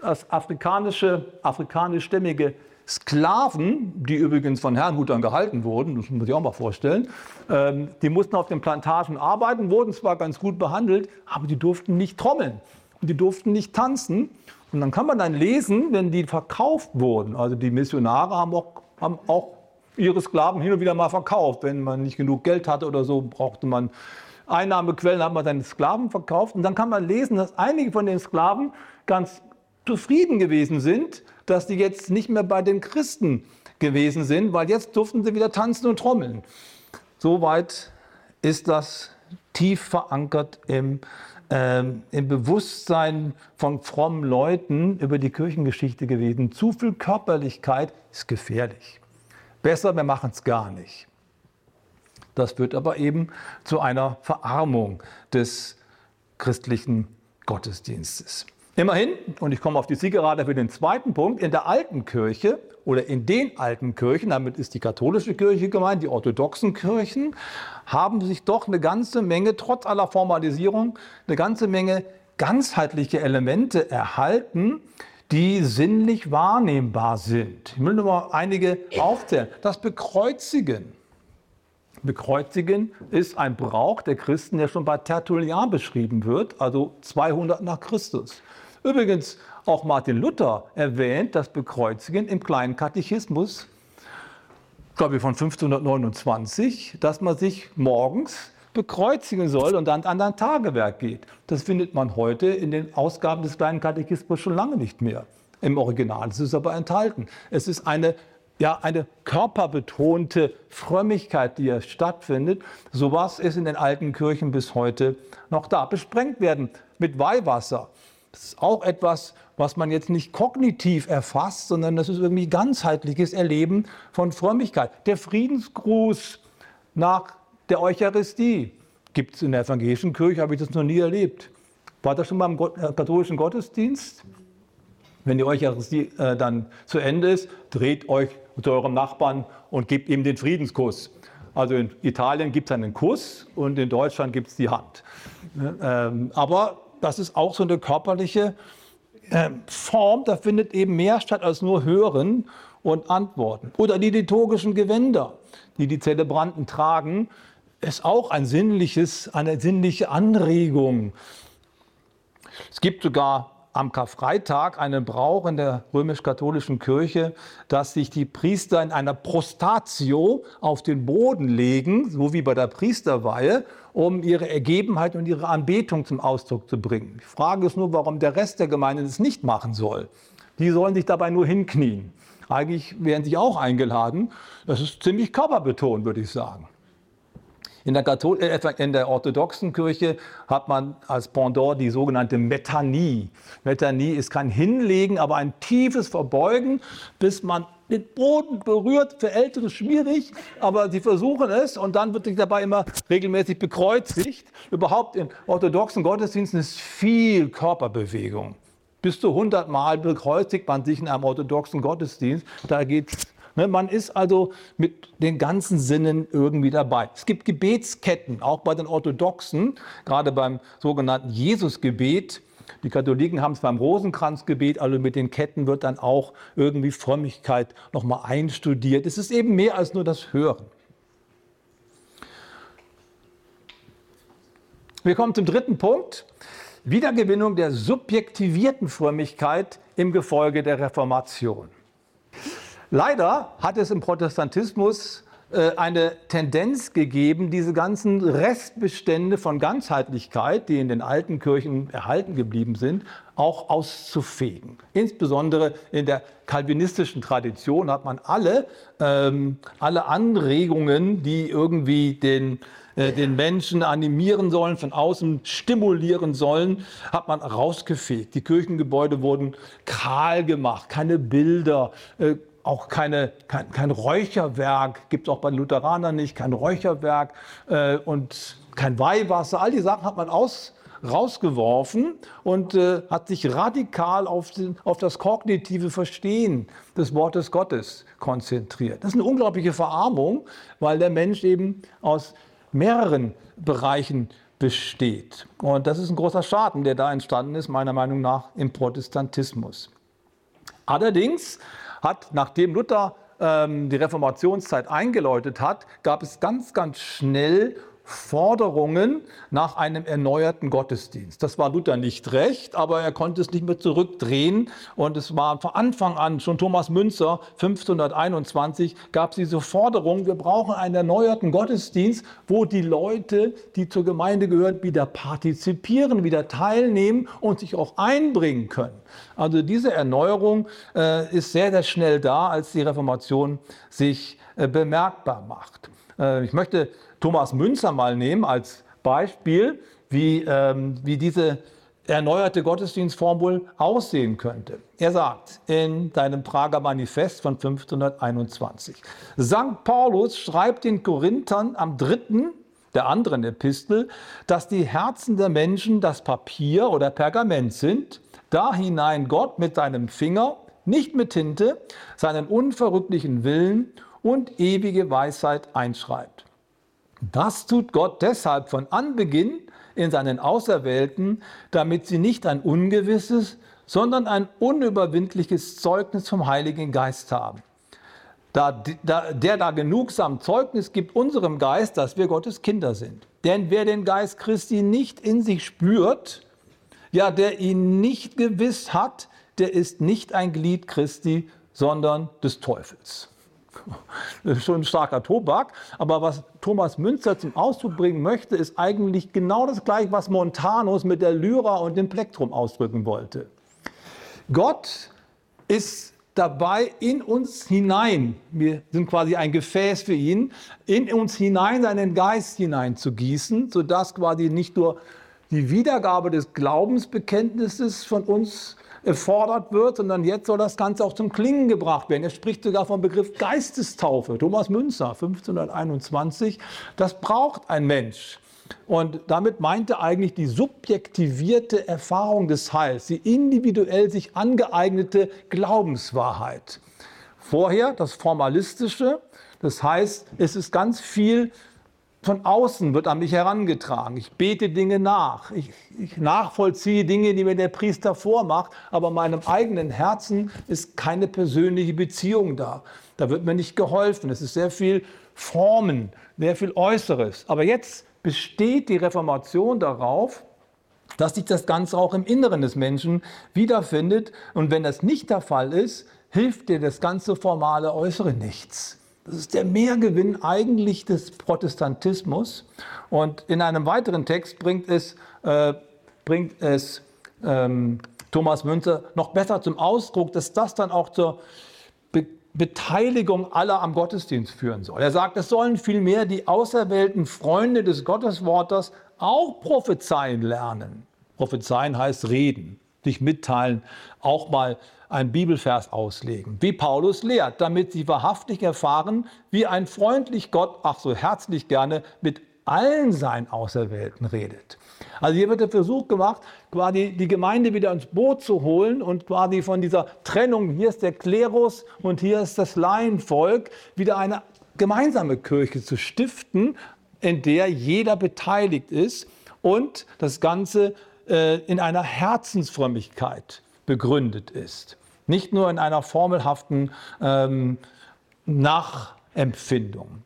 das afrikanische, afrikanischstämmige Sklaven, die übrigens von Herrnhutern gehalten wurden, das muss sich auch mal vorstellen, ähm, die mussten auf den Plantagen arbeiten, wurden zwar ganz gut behandelt, aber die durften nicht trommeln und die durften nicht tanzen. Und dann kann man dann lesen, wenn die verkauft wurden, also die Missionare haben auch, haben auch ihre Sklaven hin und wieder mal verkauft. Wenn man nicht genug Geld hatte oder so, brauchte man Einnahmequellen, hat man seine Sklaven verkauft. Und dann kann man lesen, dass einige von den Sklaven ganz zufrieden gewesen sind, dass die jetzt nicht mehr bei den Christen gewesen sind, weil jetzt durften sie wieder tanzen und trommeln. Soweit ist das tief verankert im, äh, im Bewusstsein von frommen Leuten über die Kirchengeschichte gewesen. Zu viel Körperlichkeit ist gefährlich. Besser, wir machen es gar nicht. Das führt aber eben zu einer Verarmung des christlichen Gottesdienstes. Immerhin, und ich komme auf die Siegerade für den zweiten Punkt, in der alten Kirche oder in den alten Kirchen, damit ist die katholische Kirche gemeint, die orthodoxen Kirchen, haben sich doch eine ganze Menge, trotz aller Formalisierung, eine ganze Menge ganzheitliche Elemente erhalten, die sinnlich wahrnehmbar sind. Ich will nur mal einige aufzählen. Das Bekreuzigen. Bekreuzigen ist ein Brauch der Christen, der schon bei Tertullian beschrieben wird, also 200 nach Christus. Übrigens, auch Martin Luther erwähnt das Bekreuzigen im kleinen Katechismus, glaube ich, von 1529, dass man sich morgens bekreuzigen soll und dann an ein Tagewerk geht. Das findet man heute in den Ausgaben des kleinen Katechismus schon lange nicht mehr im Original. Es ist aber enthalten. Es ist eine ja, eine körperbetonte Frömmigkeit, die hier stattfindet. Sowas ist in den alten Kirchen bis heute noch da. Besprengt werden mit Weihwasser. Das ist auch etwas, was man jetzt nicht kognitiv erfasst, sondern das ist irgendwie ganzheitliches Erleben von Frömmigkeit. Der Friedensgruß nach der Eucharistie gibt es in der evangelischen Kirche, habe ich das noch nie erlebt. War das schon mal im äh, katholischen Gottesdienst? Wenn die Eucharistie äh, dann zu Ende ist, dreht euch zu eurem Nachbarn und gebt ihm den Friedenskuss. Also in Italien gibt es einen Kuss und in Deutschland gibt es die Hand. Ähm, aber das ist auch so eine körperliche äh, Form, da findet eben mehr statt als nur Hören und Antworten. Oder die liturgischen Gewänder, die die Zelebranten tragen, ist auch ein sinnliches, eine sinnliche Anregung. Es gibt sogar am Karfreitag einen Brauch in der römisch-katholischen Kirche, dass sich die Priester in einer Prostatio auf den Boden legen, so wie bei der Priesterweihe, um ihre Ergebenheit und ihre Anbetung zum Ausdruck zu bringen. Die Frage ist nur, warum der Rest der Gemeinde das nicht machen soll. Die sollen sich dabei nur hinknien. Eigentlich werden sie auch eingeladen. Das ist ziemlich körperbetont, würde ich sagen. In der, Kathol äh, in der orthodoxen Kirche hat man als Pendant die sogenannte Metanie. Metanie ist kein Hinlegen, aber ein tiefes Verbeugen, bis man den Boden berührt. Für Ältere schwierig, aber sie versuchen es und dann wird sich dabei immer regelmäßig bekreuzigt. Überhaupt in orthodoxen Gottesdiensten ist viel Körperbewegung. Bis zu 100 Mal bekreuzigt man sich in einem orthodoxen Gottesdienst. Da geht man ist also mit den ganzen Sinnen irgendwie dabei. Es gibt Gebetsketten, auch bei den Orthodoxen, gerade beim sogenannten Jesusgebet. Die Katholiken haben es beim Rosenkranzgebet, also mit den Ketten wird dann auch irgendwie Frömmigkeit nochmal einstudiert. Es ist eben mehr als nur das Hören. Wir kommen zum dritten Punkt. Wiedergewinnung der subjektivierten Frömmigkeit im Gefolge der Reformation. Leider hat es im Protestantismus äh, eine Tendenz gegeben, diese ganzen Restbestände von Ganzheitlichkeit, die in den alten Kirchen erhalten geblieben sind, auch auszufegen. Insbesondere in der kalvinistischen Tradition hat man alle, ähm, alle Anregungen, die irgendwie den, äh, den Menschen animieren sollen, von außen stimulieren sollen, hat man rausgefegt. Die Kirchengebäude wurden kahl gemacht, keine Bilder, äh, auch keine, kein, kein Räucherwerk, gibt es auch bei Lutheranern nicht, kein Räucherwerk äh, und kein Weihwasser. All die Sachen hat man aus, rausgeworfen und äh, hat sich radikal auf, den, auf das kognitive Verstehen des Wortes Gottes konzentriert. Das ist eine unglaubliche Verarmung, weil der Mensch eben aus mehreren Bereichen besteht. Und das ist ein großer Schaden, der da entstanden ist, meiner Meinung nach, im Protestantismus. Allerdings hat, nachdem Luther ähm, die Reformationszeit eingeläutet hat, gab es ganz, ganz schnell Forderungen nach einem erneuerten Gottesdienst. Das war Luther nicht recht, aber er konnte es nicht mehr zurückdrehen. Und es war von Anfang an, schon Thomas Münzer, 1521, gab es diese Forderung, wir brauchen einen erneuerten Gottesdienst, wo die Leute, die zur Gemeinde gehören, wieder partizipieren, wieder teilnehmen und sich auch einbringen können. Also diese Erneuerung äh, ist sehr, sehr schnell da, als die Reformation sich äh, bemerkbar macht. Äh, ich möchte Thomas Münzer mal nehmen als Beispiel, wie, ähm, wie diese erneuerte Gottesdienstform wohl aussehen könnte. Er sagt in seinem Prager Manifest von 1521, St. Paulus schreibt den Korinthern am dritten der anderen Epistel, dass die Herzen der Menschen das Papier oder Pergament sind, da hinein Gott mit seinem Finger, nicht mit Tinte, seinen unverrücklichen Willen und ewige Weisheit einschreibt. Das tut Gott deshalb von Anbeginn in seinen Auserwählten, damit sie nicht ein ungewisses, sondern ein unüberwindliches Zeugnis vom Heiligen Geist haben. Da, da, der da genugsam Zeugnis gibt unserem Geist, dass wir Gottes Kinder sind. Denn wer den Geist Christi nicht in sich spürt, ja, der ihn nicht gewiss hat, der ist nicht ein Glied Christi, sondern des Teufels. Das ist schon ein starker Tobak. Aber was Thomas Münzer zum Ausdruck bringen möchte, ist eigentlich genau das gleiche, was Montanus mit der Lyra und dem Plektrum ausdrücken wollte. Gott ist dabei in uns hinein, wir sind quasi ein Gefäß für ihn, in uns hinein seinen Geist hinein zu gießen, sodass quasi nicht nur die Wiedergabe des Glaubensbekenntnisses von uns erfordert wird, sondern jetzt soll das Ganze auch zum Klingen gebracht werden. Er spricht sogar vom Begriff Geistestaufe. Thomas Münzer, 1521. Das braucht ein Mensch. Und damit meint er eigentlich die subjektivierte Erfahrung des Heils, die individuell sich angeeignete Glaubenswahrheit. Vorher das Formalistische, das heißt, es ist ganz viel von außen wird an mich herangetragen. Ich bete Dinge nach. Ich, ich, nachvollziehe Dinge, die mir der Priester vormacht, aber meinem eigenen Herzen ist keine persönliche Beziehung da. Da wird mir nicht geholfen. Es ist sehr viel Formen, sehr viel Äußeres. Aber jetzt besteht die Reformation darauf, dass sich das Ganze auch im Inneren des Menschen wiederfindet. Und wenn das nicht der Fall ist, hilft dir das ganze formale Äußere nichts. Das ist der Mehrgewinn eigentlich des Protestantismus. Und in einem weiteren Text bringt es, äh, bringt es ähm, Thomas Münzer noch besser zum Ausdruck, dass das dann auch zur Be Beteiligung aller am Gottesdienst führen soll. Er sagt, es sollen vielmehr die auserwählten Freunde des Gotteswortes auch prophezeien lernen. Prophezeien heißt reden, sich mitteilen, auch mal ein Bibelvers auslegen, wie Paulus lehrt, damit sie wahrhaftig erfahren, wie ein freundlich Gott, ach so herzlich gerne, mit allen seinen Auserwählten redet. Also hier wird der Versuch gemacht, quasi die Gemeinde wieder ins Boot zu holen und quasi von dieser Trennung, hier ist der Klerus und hier ist das Laienvolk, wieder eine gemeinsame Kirche zu stiften, in der jeder beteiligt ist und das Ganze äh, in einer Herzensfrömmigkeit begründet ist. Nicht nur in einer formelhaften ähm, Nachempfindung.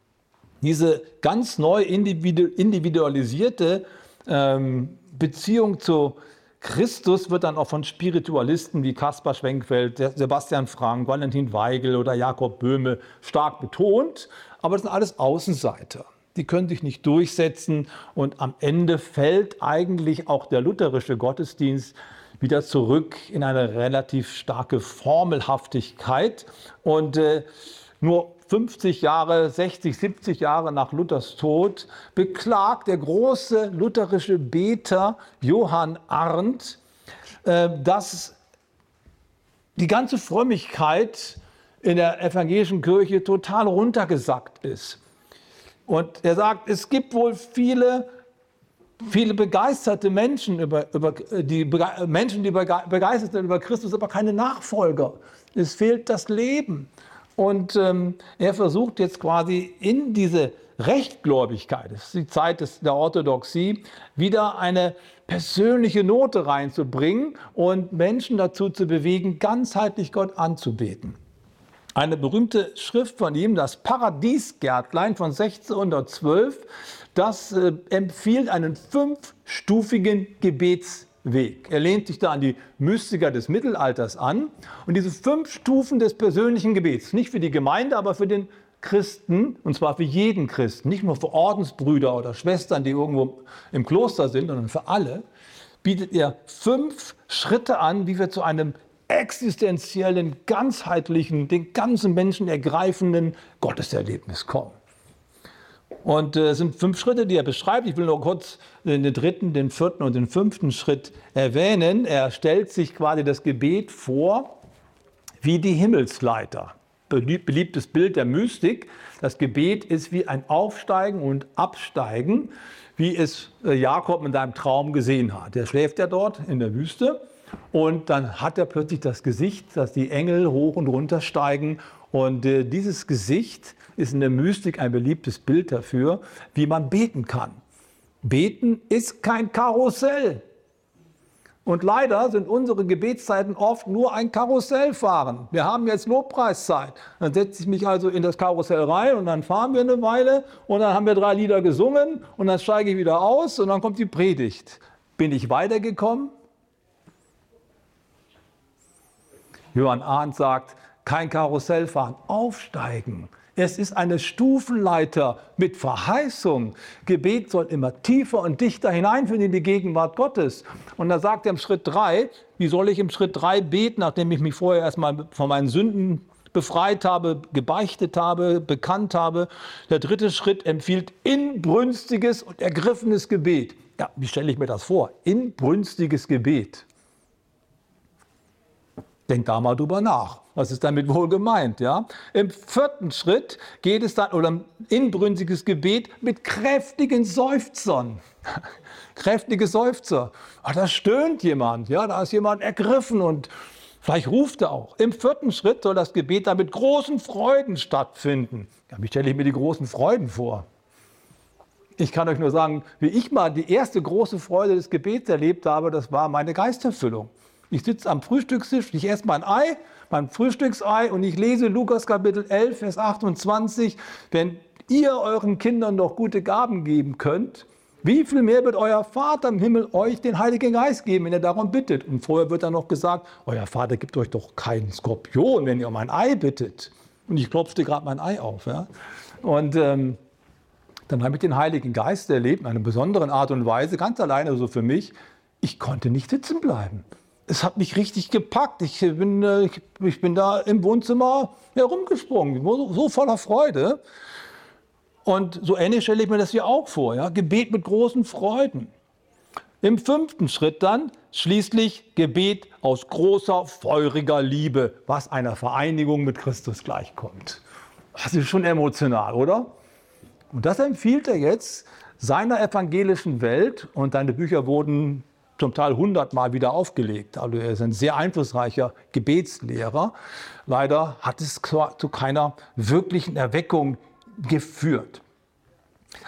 Diese ganz neu individualisierte ähm, Beziehung zu Christus wird dann auch von Spiritualisten wie Kaspar Schwenkwelt, Sebastian Frank, Valentin Weigel oder Jakob Böhme stark betont. Aber das sind alles Außenseiter. Die können sich nicht durchsetzen und am Ende fällt eigentlich auch der lutherische Gottesdienst wieder zurück in eine relativ starke Formelhaftigkeit. Und äh, nur 50 Jahre, 60, 70 Jahre nach Luthers Tod beklagt der große lutherische Beter Johann Arndt, äh, dass die ganze Frömmigkeit in der evangelischen Kirche total runtergesackt ist. Und er sagt, es gibt wohl viele viele begeisterte Menschen, über, über, die Menschen, die begeistert sind über Christus, aber keine Nachfolger. Es fehlt das Leben. Und ähm, er versucht jetzt quasi in diese Rechtgläubigkeit, das ist die Zeit des, der Orthodoxie, wieder eine persönliche Note reinzubringen und Menschen dazu zu bewegen, ganzheitlich Gott anzubeten. Eine berühmte Schrift von ihm, das Paradiesgärtlein von 1612, das äh, empfiehlt einen fünfstufigen Gebetsweg. Er lehnt sich da an die Mystiker des Mittelalters an. Und diese fünf Stufen des persönlichen Gebets, nicht für die Gemeinde, aber für den Christen, und zwar für jeden Christen, nicht nur für Ordensbrüder oder Schwestern, die irgendwo im Kloster sind, sondern für alle, bietet er fünf Schritte an, wie wir zu einem existenziellen, ganzheitlichen, den ganzen Menschen ergreifenden Gotteserlebnis kommen. Und äh, es sind fünf Schritte, die er beschreibt. Ich will nur kurz den dritten, den vierten und den fünften Schritt erwähnen. Er stellt sich quasi das Gebet vor wie die Himmelsleiter. Beliebtes Bild der Mystik. Das Gebet ist wie ein Aufsteigen und Absteigen, wie es äh, Jakob in seinem Traum gesehen hat. Der schläft ja dort in der Wüste und dann hat er plötzlich das Gesicht, dass die Engel hoch und runter steigen. Und äh, dieses Gesicht ist in der Mystik ein beliebtes Bild dafür, wie man beten kann. Beten ist kein Karussell. Und leider sind unsere Gebetszeiten oft nur ein Karussellfahren. Wir haben jetzt Lobpreiszeit. Dann setze ich mich also in das Karussell rein und dann fahren wir eine Weile und dann haben wir drei Lieder gesungen und dann steige ich wieder aus und dann kommt die Predigt. Bin ich weitergekommen? Johann Arndt sagt, kein Karussellfahren. Aufsteigen. Es ist eine Stufenleiter mit Verheißung. Gebet soll immer tiefer und dichter hineinfinden in die Gegenwart Gottes. Und da sagt er im Schritt 3, wie soll ich im Schritt 3 beten, nachdem ich mich vorher erstmal von meinen Sünden befreit habe, gebeichtet habe, bekannt habe. Der dritte Schritt empfiehlt inbrünstiges und ergriffenes Gebet. Ja, wie stelle ich mir das vor? Inbrünstiges Gebet. Denk da mal drüber nach. Was ist damit wohl gemeint? Ja? Im vierten Schritt geht es dann, oder ein inbrünstiges Gebet mit kräftigen Seufzern. [laughs] Kräftige Seufzer. Ach, da stöhnt jemand, ja, da ist jemand ergriffen und vielleicht ruft er auch. Im vierten Schritt soll das Gebet dann mit großen Freuden stattfinden. Ja, wie stelle ich mir die großen Freuden vor? Ich kann euch nur sagen, wie ich mal die erste große Freude des Gebets erlebt habe, das war meine Geisterfüllung. Ich sitze am Frühstückstisch, ich esse mein Ei, mein Frühstücksei und ich lese Lukas Kapitel 11, Vers 28. Wenn ihr euren Kindern doch gute Gaben geben könnt, wie viel mehr wird euer Vater im Himmel euch den Heiligen Geist geben, wenn ihr darum bittet? Und vorher wird dann noch gesagt, euer Vater gibt euch doch keinen Skorpion, wenn ihr um ein Ei bittet. Und ich klopfte gerade mein Ei auf. Ja? Und ähm, dann habe ich den Heiligen Geist erlebt, in einer besonderen Art und Weise, ganz alleine so für mich. Ich konnte nicht sitzen bleiben es hat mich richtig gepackt. Ich bin, äh, ich bin da im Wohnzimmer herumgesprungen, so voller Freude. Und so ähnlich stelle ich mir das hier auch vor. Ja? Gebet mit großen Freuden. Im fünften Schritt dann schließlich Gebet aus großer, feuriger Liebe, was einer Vereinigung mit Christus gleichkommt. Das ist schon emotional, oder? Und das empfiehlt er jetzt seiner evangelischen Welt und seine Bücher wurden zum Teil hundertmal wieder aufgelegt. Also er ist ein sehr einflussreicher Gebetslehrer. Leider hat es zu keiner wirklichen Erweckung geführt.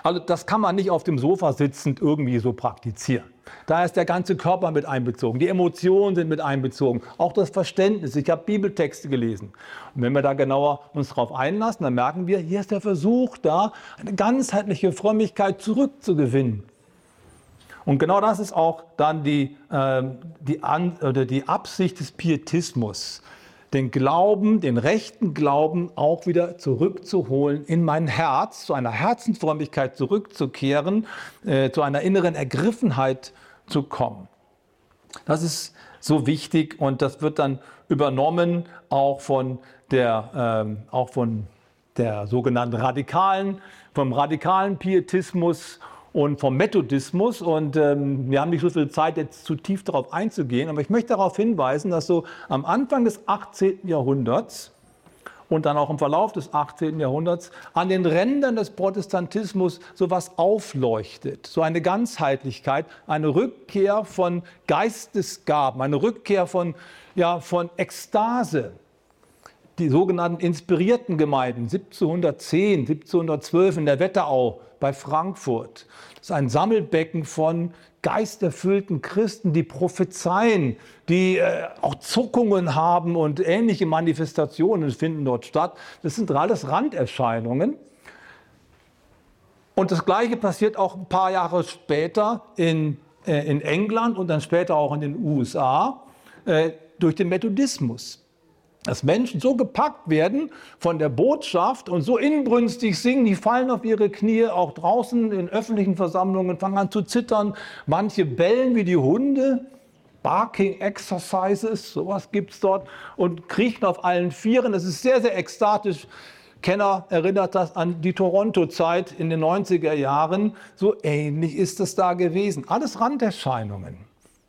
Also das kann man nicht auf dem Sofa sitzend irgendwie so praktizieren. Da ist der ganze Körper mit einbezogen, die Emotionen sind mit einbezogen, auch das Verständnis. Ich habe Bibeltexte gelesen. Und wenn wir da genauer uns darauf einlassen, dann merken wir, hier ist der Versuch da, eine ganzheitliche Frömmigkeit zurückzugewinnen. Und genau das ist auch dann die, äh, die, An oder die Absicht des Pietismus, den Glauben, den rechten Glauben auch wieder zurückzuholen in mein Herz, zu einer Herzensfrömmigkeit zurückzukehren, äh, zu einer inneren Ergriffenheit zu kommen. Das ist so wichtig und das wird dann übernommen auch von der, äh, auch von der sogenannten radikalen, vom radikalen Pietismus und vom Methodismus. Und ähm, wir haben nicht so viel Zeit, jetzt zu tief darauf einzugehen. Aber ich möchte darauf hinweisen, dass so am Anfang des 18. Jahrhunderts und dann auch im Verlauf des 18. Jahrhunderts an den Rändern des Protestantismus so etwas aufleuchtet. So eine Ganzheitlichkeit, eine Rückkehr von Geistesgaben, eine Rückkehr von, ja, von Ekstase die sogenannten inspirierten Gemeinden 1710, 1712 in der Wetterau bei Frankfurt. Das ist ein Sammelbecken von geisterfüllten Christen, die prophezeien, die äh, auch Zuckungen haben und ähnliche Manifestationen finden dort statt. Das sind alles Randerscheinungen. Und das Gleiche passiert auch ein paar Jahre später in, äh, in England und dann später auch in den USA äh, durch den Methodismus dass Menschen so gepackt werden von der Botschaft und so inbrünstig singen, die fallen auf ihre Knie, auch draußen in öffentlichen Versammlungen, fangen an zu zittern. Manche bellen wie die Hunde, Barking Exercises, sowas gibt es dort, und kriechen auf allen Vieren. Das ist sehr, sehr ekstatisch. Kenner erinnert das an die Toronto-Zeit in den 90er Jahren. So ähnlich ist es da gewesen. Alles Randerscheinungen.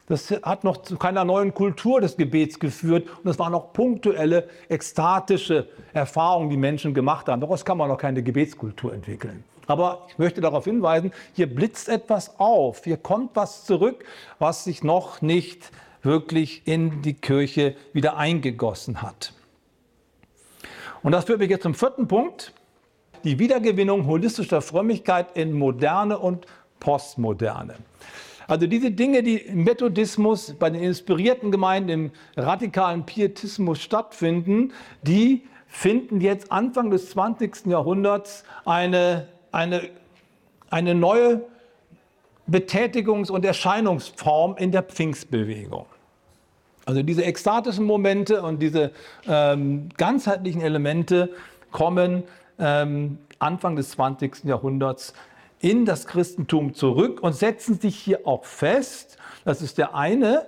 Das hat noch zu keiner neuen Kultur des Gebets geführt und es waren noch punktuelle, ekstatische Erfahrungen, die Menschen gemacht haben. Daraus kann man noch keine Gebetskultur entwickeln. Aber ich möchte darauf hinweisen, hier blitzt etwas auf, hier kommt was zurück, was sich noch nicht wirklich in die Kirche wieder eingegossen hat. Und das führt mich jetzt zum vierten Punkt, die Wiedergewinnung holistischer Frömmigkeit in Moderne und Postmoderne. Also diese Dinge, die im Methodismus, bei den inspirierten Gemeinden, im radikalen Pietismus stattfinden, die finden jetzt Anfang des 20. Jahrhunderts eine, eine, eine neue Betätigungs- und Erscheinungsform in der Pfingstbewegung. Also diese ekstatischen Momente und diese ähm, ganzheitlichen Elemente kommen ähm, Anfang des 20. Jahrhunderts in das Christentum zurück und setzen sich hier auch fest. Das ist der eine,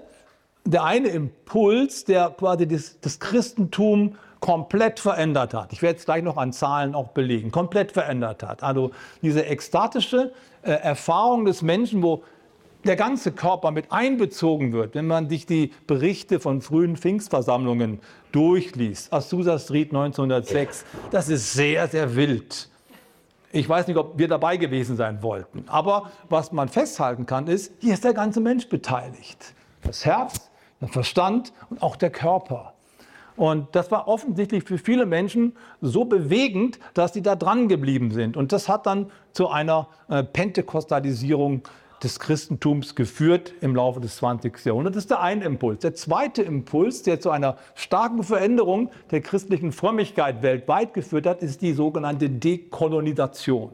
der eine Impuls, der quasi das, das Christentum komplett verändert hat. Ich werde es gleich noch an Zahlen auch belegen. Komplett verändert hat. Also diese ekstatische äh, Erfahrung des Menschen, wo der ganze Körper mit einbezogen wird, wenn man sich die Berichte von frühen Pfingstversammlungen durchliest. Azusa Street 1906, das ist sehr, sehr wild. Ich weiß nicht, ob wir dabei gewesen sein wollten. Aber was man festhalten kann, ist, hier ist der ganze Mensch beteiligt. Das Herz, der Verstand und auch der Körper. Und das war offensichtlich für viele Menschen so bewegend, dass sie da dran geblieben sind. Und das hat dann zu einer äh, Pentekostalisierung des Christentums geführt im Laufe des 20. Jahrhunderts. Das ist der eine Impuls. Der zweite Impuls, der zu einer starken Veränderung der christlichen Frömmigkeit weltweit geführt hat, ist die sogenannte Dekolonisation.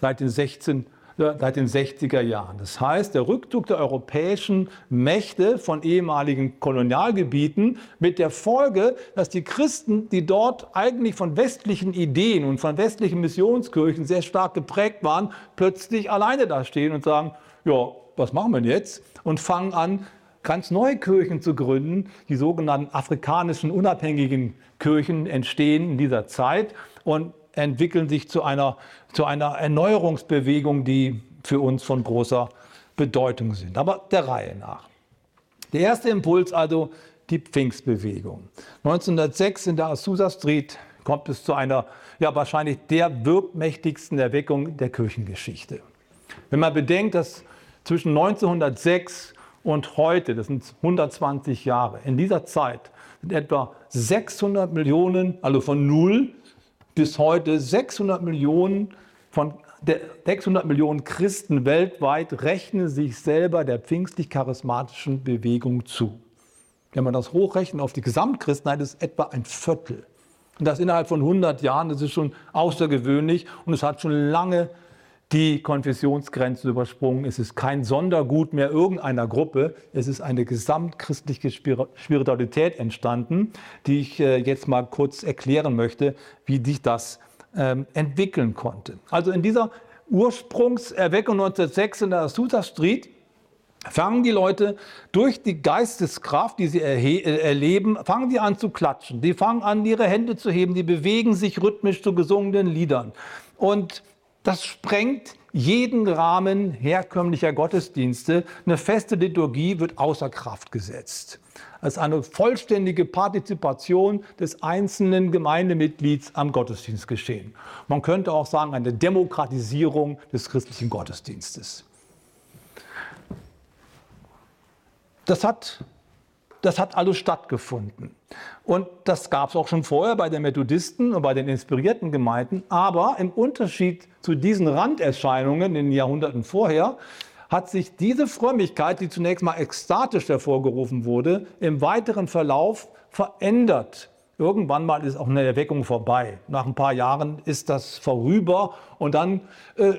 Seit den 16 seit den 60er Jahren. Das heißt, der Rückzug der europäischen Mächte von ehemaligen Kolonialgebieten mit der Folge, dass die Christen, die dort eigentlich von westlichen Ideen und von westlichen Missionskirchen sehr stark geprägt waren, plötzlich alleine da stehen und sagen, ja, was machen wir jetzt? Und fangen an, ganz neue Kirchen zu gründen. Die sogenannten afrikanischen unabhängigen Kirchen entstehen in dieser Zeit. Und entwickeln sich zu einer, zu einer Erneuerungsbewegung, die für uns von großer Bedeutung sind. Aber der Reihe nach. Der erste Impuls also die Pfingstbewegung. 1906 in der Azusa Street kommt es zu einer, ja wahrscheinlich der wirkmächtigsten Erweckung der Kirchengeschichte. Wenn man bedenkt, dass zwischen 1906 und heute, das sind 120 Jahre, in dieser Zeit sind etwa 600 Millionen, also von null bis heute 600 Millionen von 600 Millionen Christen weltweit rechnen sich selber der pfingstlich-charismatischen Bewegung zu. Wenn man das hochrechnet auf die Gesamtchristenheit, ist etwa ein Viertel. Und das innerhalb von 100 Jahren, das ist schon außergewöhnlich und es hat schon lange die Konfessionsgrenzen übersprungen. Es ist kein Sondergut mehr irgendeiner Gruppe. Es ist eine gesamtchristliche Spiritualität entstanden, die ich äh, jetzt mal kurz erklären möchte, wie sich das ähm, entwickeln konnte. Also in dieser Ursprungserweckung 1906 in der Azusa Street fangen die Leute durch die Geisteskraft, die sie äh, erleben, fangen die an zu klatschen. Die fangen an, ihre Hände zu heben, die bewegen sich rhythmisch zu gesungenen Liedern. Und das sprengt jeden Rahmen herkömmlicher Gottesdienste. Eine feste Liturgie wird außer Kraft gesetzt. Als eine vollständige Partizipation des einzelnen Gemeindemitglieds am Gottesdienst geschehen. Man könnte auch sagen, eine Demokratisierung des christlichen Gottesdienstes. Das hat das hat alles stattgefunden. Und das gab es auch schon vorher bei den Methodisten und bei den inspirierten Gemeinden. Aber im Unterschied zu diesen Randerscheinungen in den Jahrhunderten vorher, hat sich diese Frömmigkeit, die zunächst mal ekstatisch hervorgerufen wurde, im weiteren Verlauf verändert. Irgendwann mal ist auch eine Erweckung vorbei. Nach ein paar Jahren ist das vorüber und dann äh,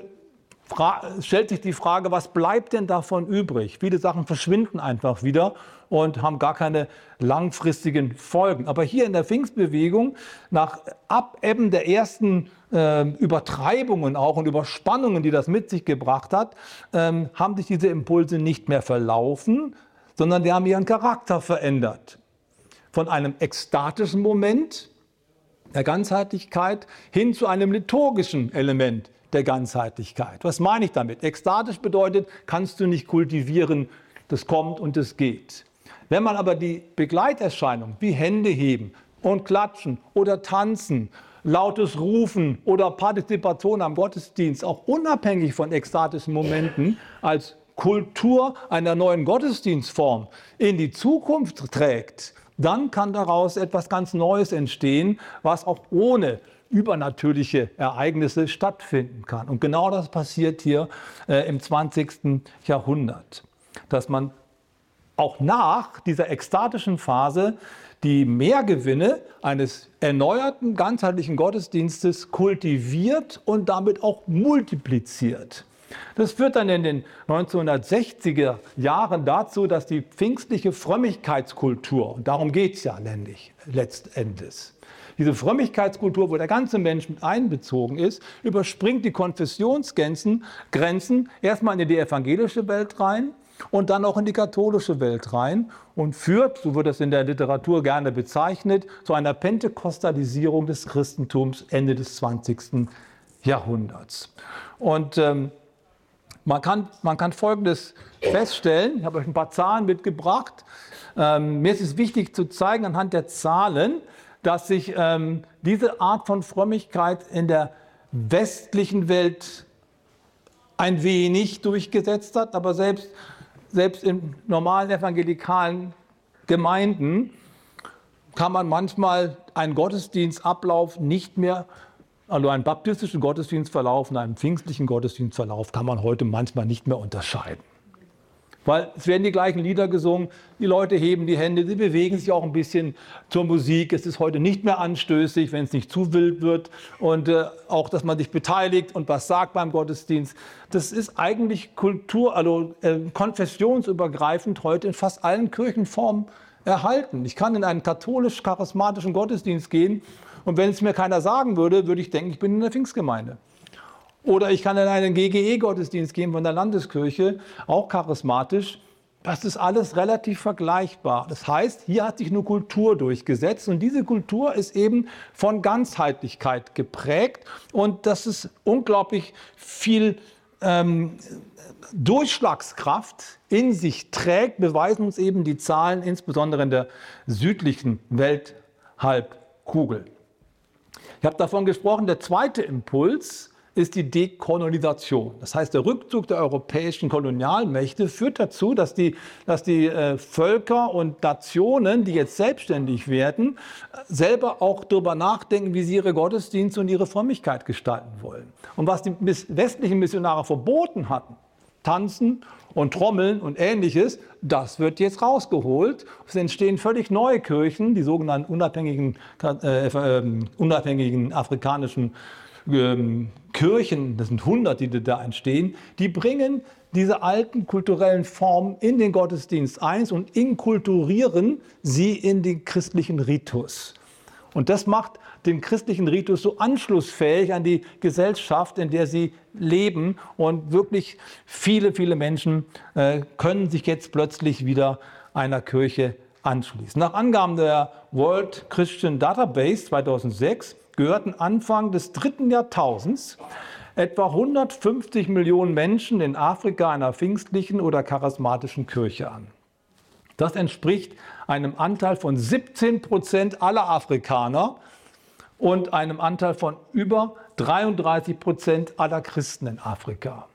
stellt sich die Frage, was bleibt denn davon übrig? Viele Sachen verschwinden einfach wieder und haben gar keine langfristigen Folgen. Aber hier in der Pfingstbewegung, nach Abebben der ersten äh, Übertreibungen auch und Überspannungen, die das mit sich gebracht hat, ähm, haben sich diese Impulse nicht mehr verlaufen, sondern die haben ihren Charakter verändert. Von einem ekstatischen Moment der Ganzheitlichkeit hin zu einem liturgischen Element der Ganzheitlichkeit. Was meine ich damit? Ekstatisch bedeutet, kannst du nicht kultivieren, das kommt und das geht. Wenn man aber die Begleiterscheinung wie Hände heben und klatschen oder tanzen, lautes Rufen oder Partizipation am Gottesdienst, auch unabhängig von ekstatischen Momenten, als Kultur einer neuen Gottesdienstform in die Zukunft trägt, dann kann daraus etwas ganz Neues entstehen, was auch ohne übernatürliche Ereignisse stattfinden kann. Und genau das passiert hier äh, im 20. Jahrhundert, dass man auch nach dieser ekstatischen Phase die Mehrgewinne eines erneuerten ganzheitlichen Gottesdienstes kultiviert und damit auch multipliziert. Das führt dann in den 1960er Jahren dazu, dass die pfingstliche Frömmigkeitskultur, und darum geht es ja letztendlich, diese Frömmigkeitskultur, wo der ganze Mensch mit einbezogen ist, überspringt die Konfessionsgrenzen Grenzen erstmal in die evangelische Welt rein und dann auch in die katholische Welt rein und führt, so wird es in der Literatur gerne bezeichnet, zu einer Pentekostalisierung des Christentums Ende des 20. Jahrhunderts. Und ähm, man, kann, man kann Folgendes feststellen, ich habe euch ein paar Zahlen mitgebracht. Ähm, mir ist es wichtig zu zeigen anhand der Zahlen, dass sich ähm, diese Art von Frömmigkeit in der westlichen Welt ein wenig durchgesetzt hat, aber selbst, selbst in normalen evangelikalen Gemeinden kann man manchmal einen Gottesdienstablauf nicht mehr, also einen baptistischen Gottesdienstverlauf und einen pfingstlichen Gottesdienstverlauf kann man heute manchmal nicht mehr unterscheiden. Weil es werden die gleichen Lieder gesungen, die Leute heben die Hände, sie bewegen sich auch ein bisschen zur Musik. Es ist heute nicht mehr anstößig, wenn es nicht zu wild wird. Und äh, auch, dass man sich beteiligt und was sagt beim Gottesdienst. Das ist eigentlich Kultur, also äh, konfessionsübergreifend heute in fast allen Kirchenformen erhalten. Ich kann in einen katholisch-charismatischen Gottesdienst gehen und wenn es mir keiner sagen würde, würde ich denken, ich bin in der Pfingstgemeinde. Oder ich kann in einen GGE-Gottesdienst gehen von der Landeskirche, auch charismatisch. Das ist alles relativ vergleichbar. Das heißt, hier hat sich eine Kultur durchgesetzt und diese Kultur ist eben von Ganzheitlichkeit geprägt und das ist unglaublich viel ähm, Durchschlagskraft in sich trägt, beweisen uns eben die Zahlen, insbesondere in der südlichen Welthalbkugel. Ich habe davon gesprochen, der zweite Impuls ist die Dekolonisation. Das heißt, der Rückzug der europäischen Kolonialmächte führt dazu, dass die, dass die äh, Völker und Nationen, die jetzt selbstständig werden, selber auch darüber nachdenken, wie sie ihre Gottesdienste und ihre Frömmigkeit gestalten wollen. Und was die westlichen Missionare verboten hatten, tanzen und Trommeln und ähnliches, das wird jetzt rausgeholt. Es entstehen völlig neue Kirchen, die sogenannten unabhängigen, äh, äh, unabhängigen afrikanischen ähm, Kirchen, das sind hundert, die da entstehen, die bringen diese alten kulturellen Formen in den Gottesdienst ein und inkulturieren sie in den christlichen Ritus. Und das macht den christlichen Ritus so anschlussfähig an die Gesellschaft, in der sie leben. Und wirklich viele, viele Menschen äh, können sich jetzt plötzlich wieder einer Kirche anschließen. Nach Angaben der World Christian Database 2006 gehörten Anfang des dritten Jahrtausends etwa 150 Millionen Menschen in Afrika einer pfingstlichen oder charismatischen Kirche an. Das entspricht einem Anteil von 17 Prozent aller Afrikaner und einem Anteil von über 33 Prozent aller Christen in Afrika.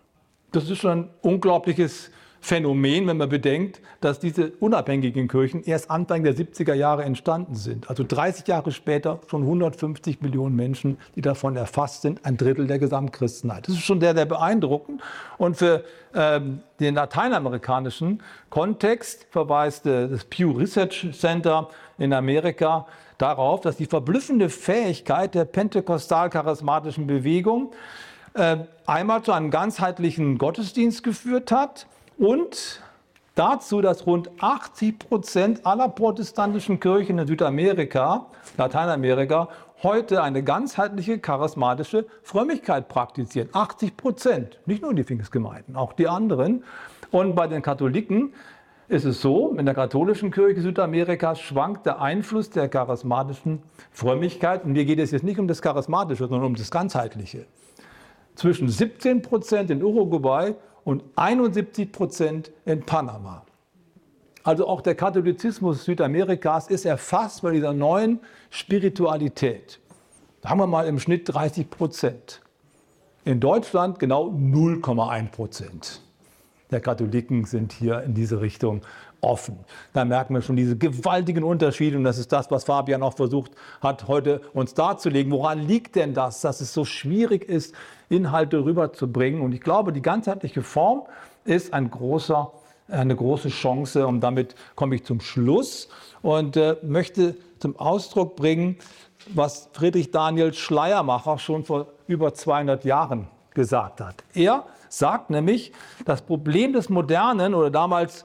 Das ist schon ein unglaubliches Phänomen, wenn man bedenkt, dass diese unabhängigen Kirchen erst Anfang der 70er Jahre entstanden sind. Also 30 Jahre später schon 150 Millionen Menschen, die davon erfasst sind, ein Drittel der Gesamtchristenheit. Das ist schon sehr, sehr beeindruckend. Und für ähm, den lateinamerikanischen Kontext verweist das Pew Research Center in Amerika darauf, dass die verblüffende Fähigkeit der pentekostal-charismatischen Bewegung äh, einmal zu einem ganzheitlichen Gottesdienst geführt hat, und dazu, dass rund 80 Prozent aller protestantischen Kirchen in Südamerika, Lateinamerika, heute eine ganzheitliche charismatische Frömmigkeit praktizieren. 80 Prozent, nicht nur die Pfingstgemeinden, auch die anderen. Und bei den Katholiken ist es so, in der katholischen Kirche Südamerikas schwankt der Einfluss der charismatischen Frömmigkeit. Und mir geht es jetzt nicht um das Charismatische, sondern um das Ganzheitliche. Zwischen 17 Prozent in Uruguay und 71 Prozent in Panama. Also auch der Katholizismus Südamerikas ist erfasst bei dieser neuen Spiritualität. Sagen wir mal im Schnitt 30 Prozent. In Deutschland genau 0,1 Prozent der Katholiken sind hier in diese Richtung offen. Da merken wir schon diese gewaltigen Unterschiede und das ist das, was Fabian auch versucht hat, heute uns darzulegen. Woran liegt denn das, dass es so schwierig ist, Inhalte rüberzubringen? Und ich glaube, die ganzheitliche Form ist ein großer, eine große Chance und damit komme ich zum Schluss und äh, möchte zum Ausdruck bringen, was Friedrich Daniel Schleiermacher schon vor über 200 Jahren gesagt hat. Er sagt nämlich, das Problem des modernen oder damals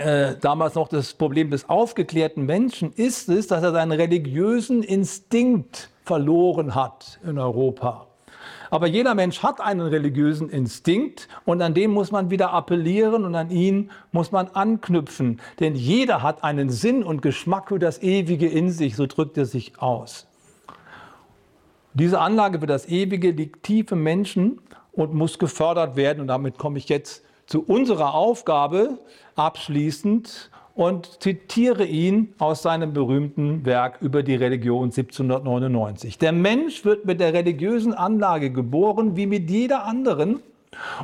äh, damals noch das Problem des aufgeklärten Menschen ist es, dass er seinen religiösen Instinkt verloren hat in Europa. Aber jeder Mensch hat einen religiösen Instinkt und an den muss man wieder appellieren und an ihn muss man anknüpfen. Denn jeder hat einen Sinn und Geschmack für das Ewige in sich, so drückt er sich aus. Diese Anlage für das Ewige liegt tief im Menschen und muss gefördert werden. Und damit komme ich jetzt zu unserer Aufgabe abschließend und zitiere ihn aus seinem berühmten Werk über die Religion 1799. Der Mensch wird mit der religiösen Anlage geboren wie mit jeder anderen.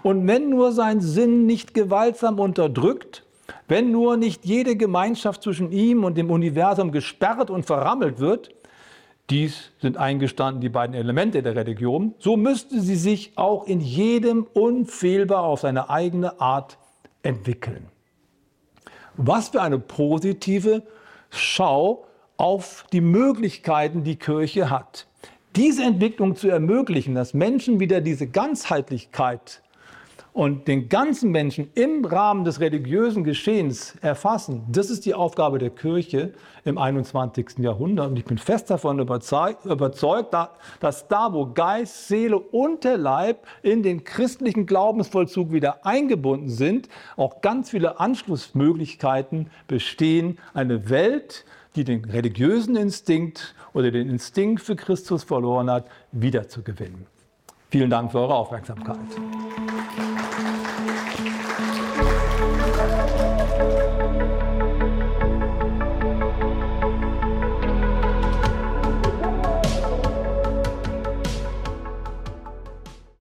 Und wenn nur sein Sinn nicht gewaltsam unterdrückt, wenn nur nicht jede Gemeinschaft zwischen ihm und dem Universum gesperrt und verrammelt wird, dies sind eingestanden die beiden Elemente der Religion, so müsste sie sich auch in jedem unfehlbar auf seine eigene Art entwickeln. Was für eine positive Schau auf die Möglichkeiten, die Kirche hat. Diese Entwicklung zu ermöglichen, dass Menschen wieder diese Ganzheitlichkeit und den ganzen Menschen im Rahmen des religiösen Geschehens erfassen, das ist die Aufgabe der Kirche im 21. Jahrhundert. Und ich bin fest davon überzeugt, dass da, wo Geist, Seele und der Leib in den christlichen Glaubensvollzug wieder eingebunden sind, auch ganz viele Anschlussmöglichkeiten bestehen, eine Welt, die den religiösen Instinkt oder den Instinkt für Christus verloren hat, wiederzugewinnen. Vielen Dank für eure Aufmerksamkeit.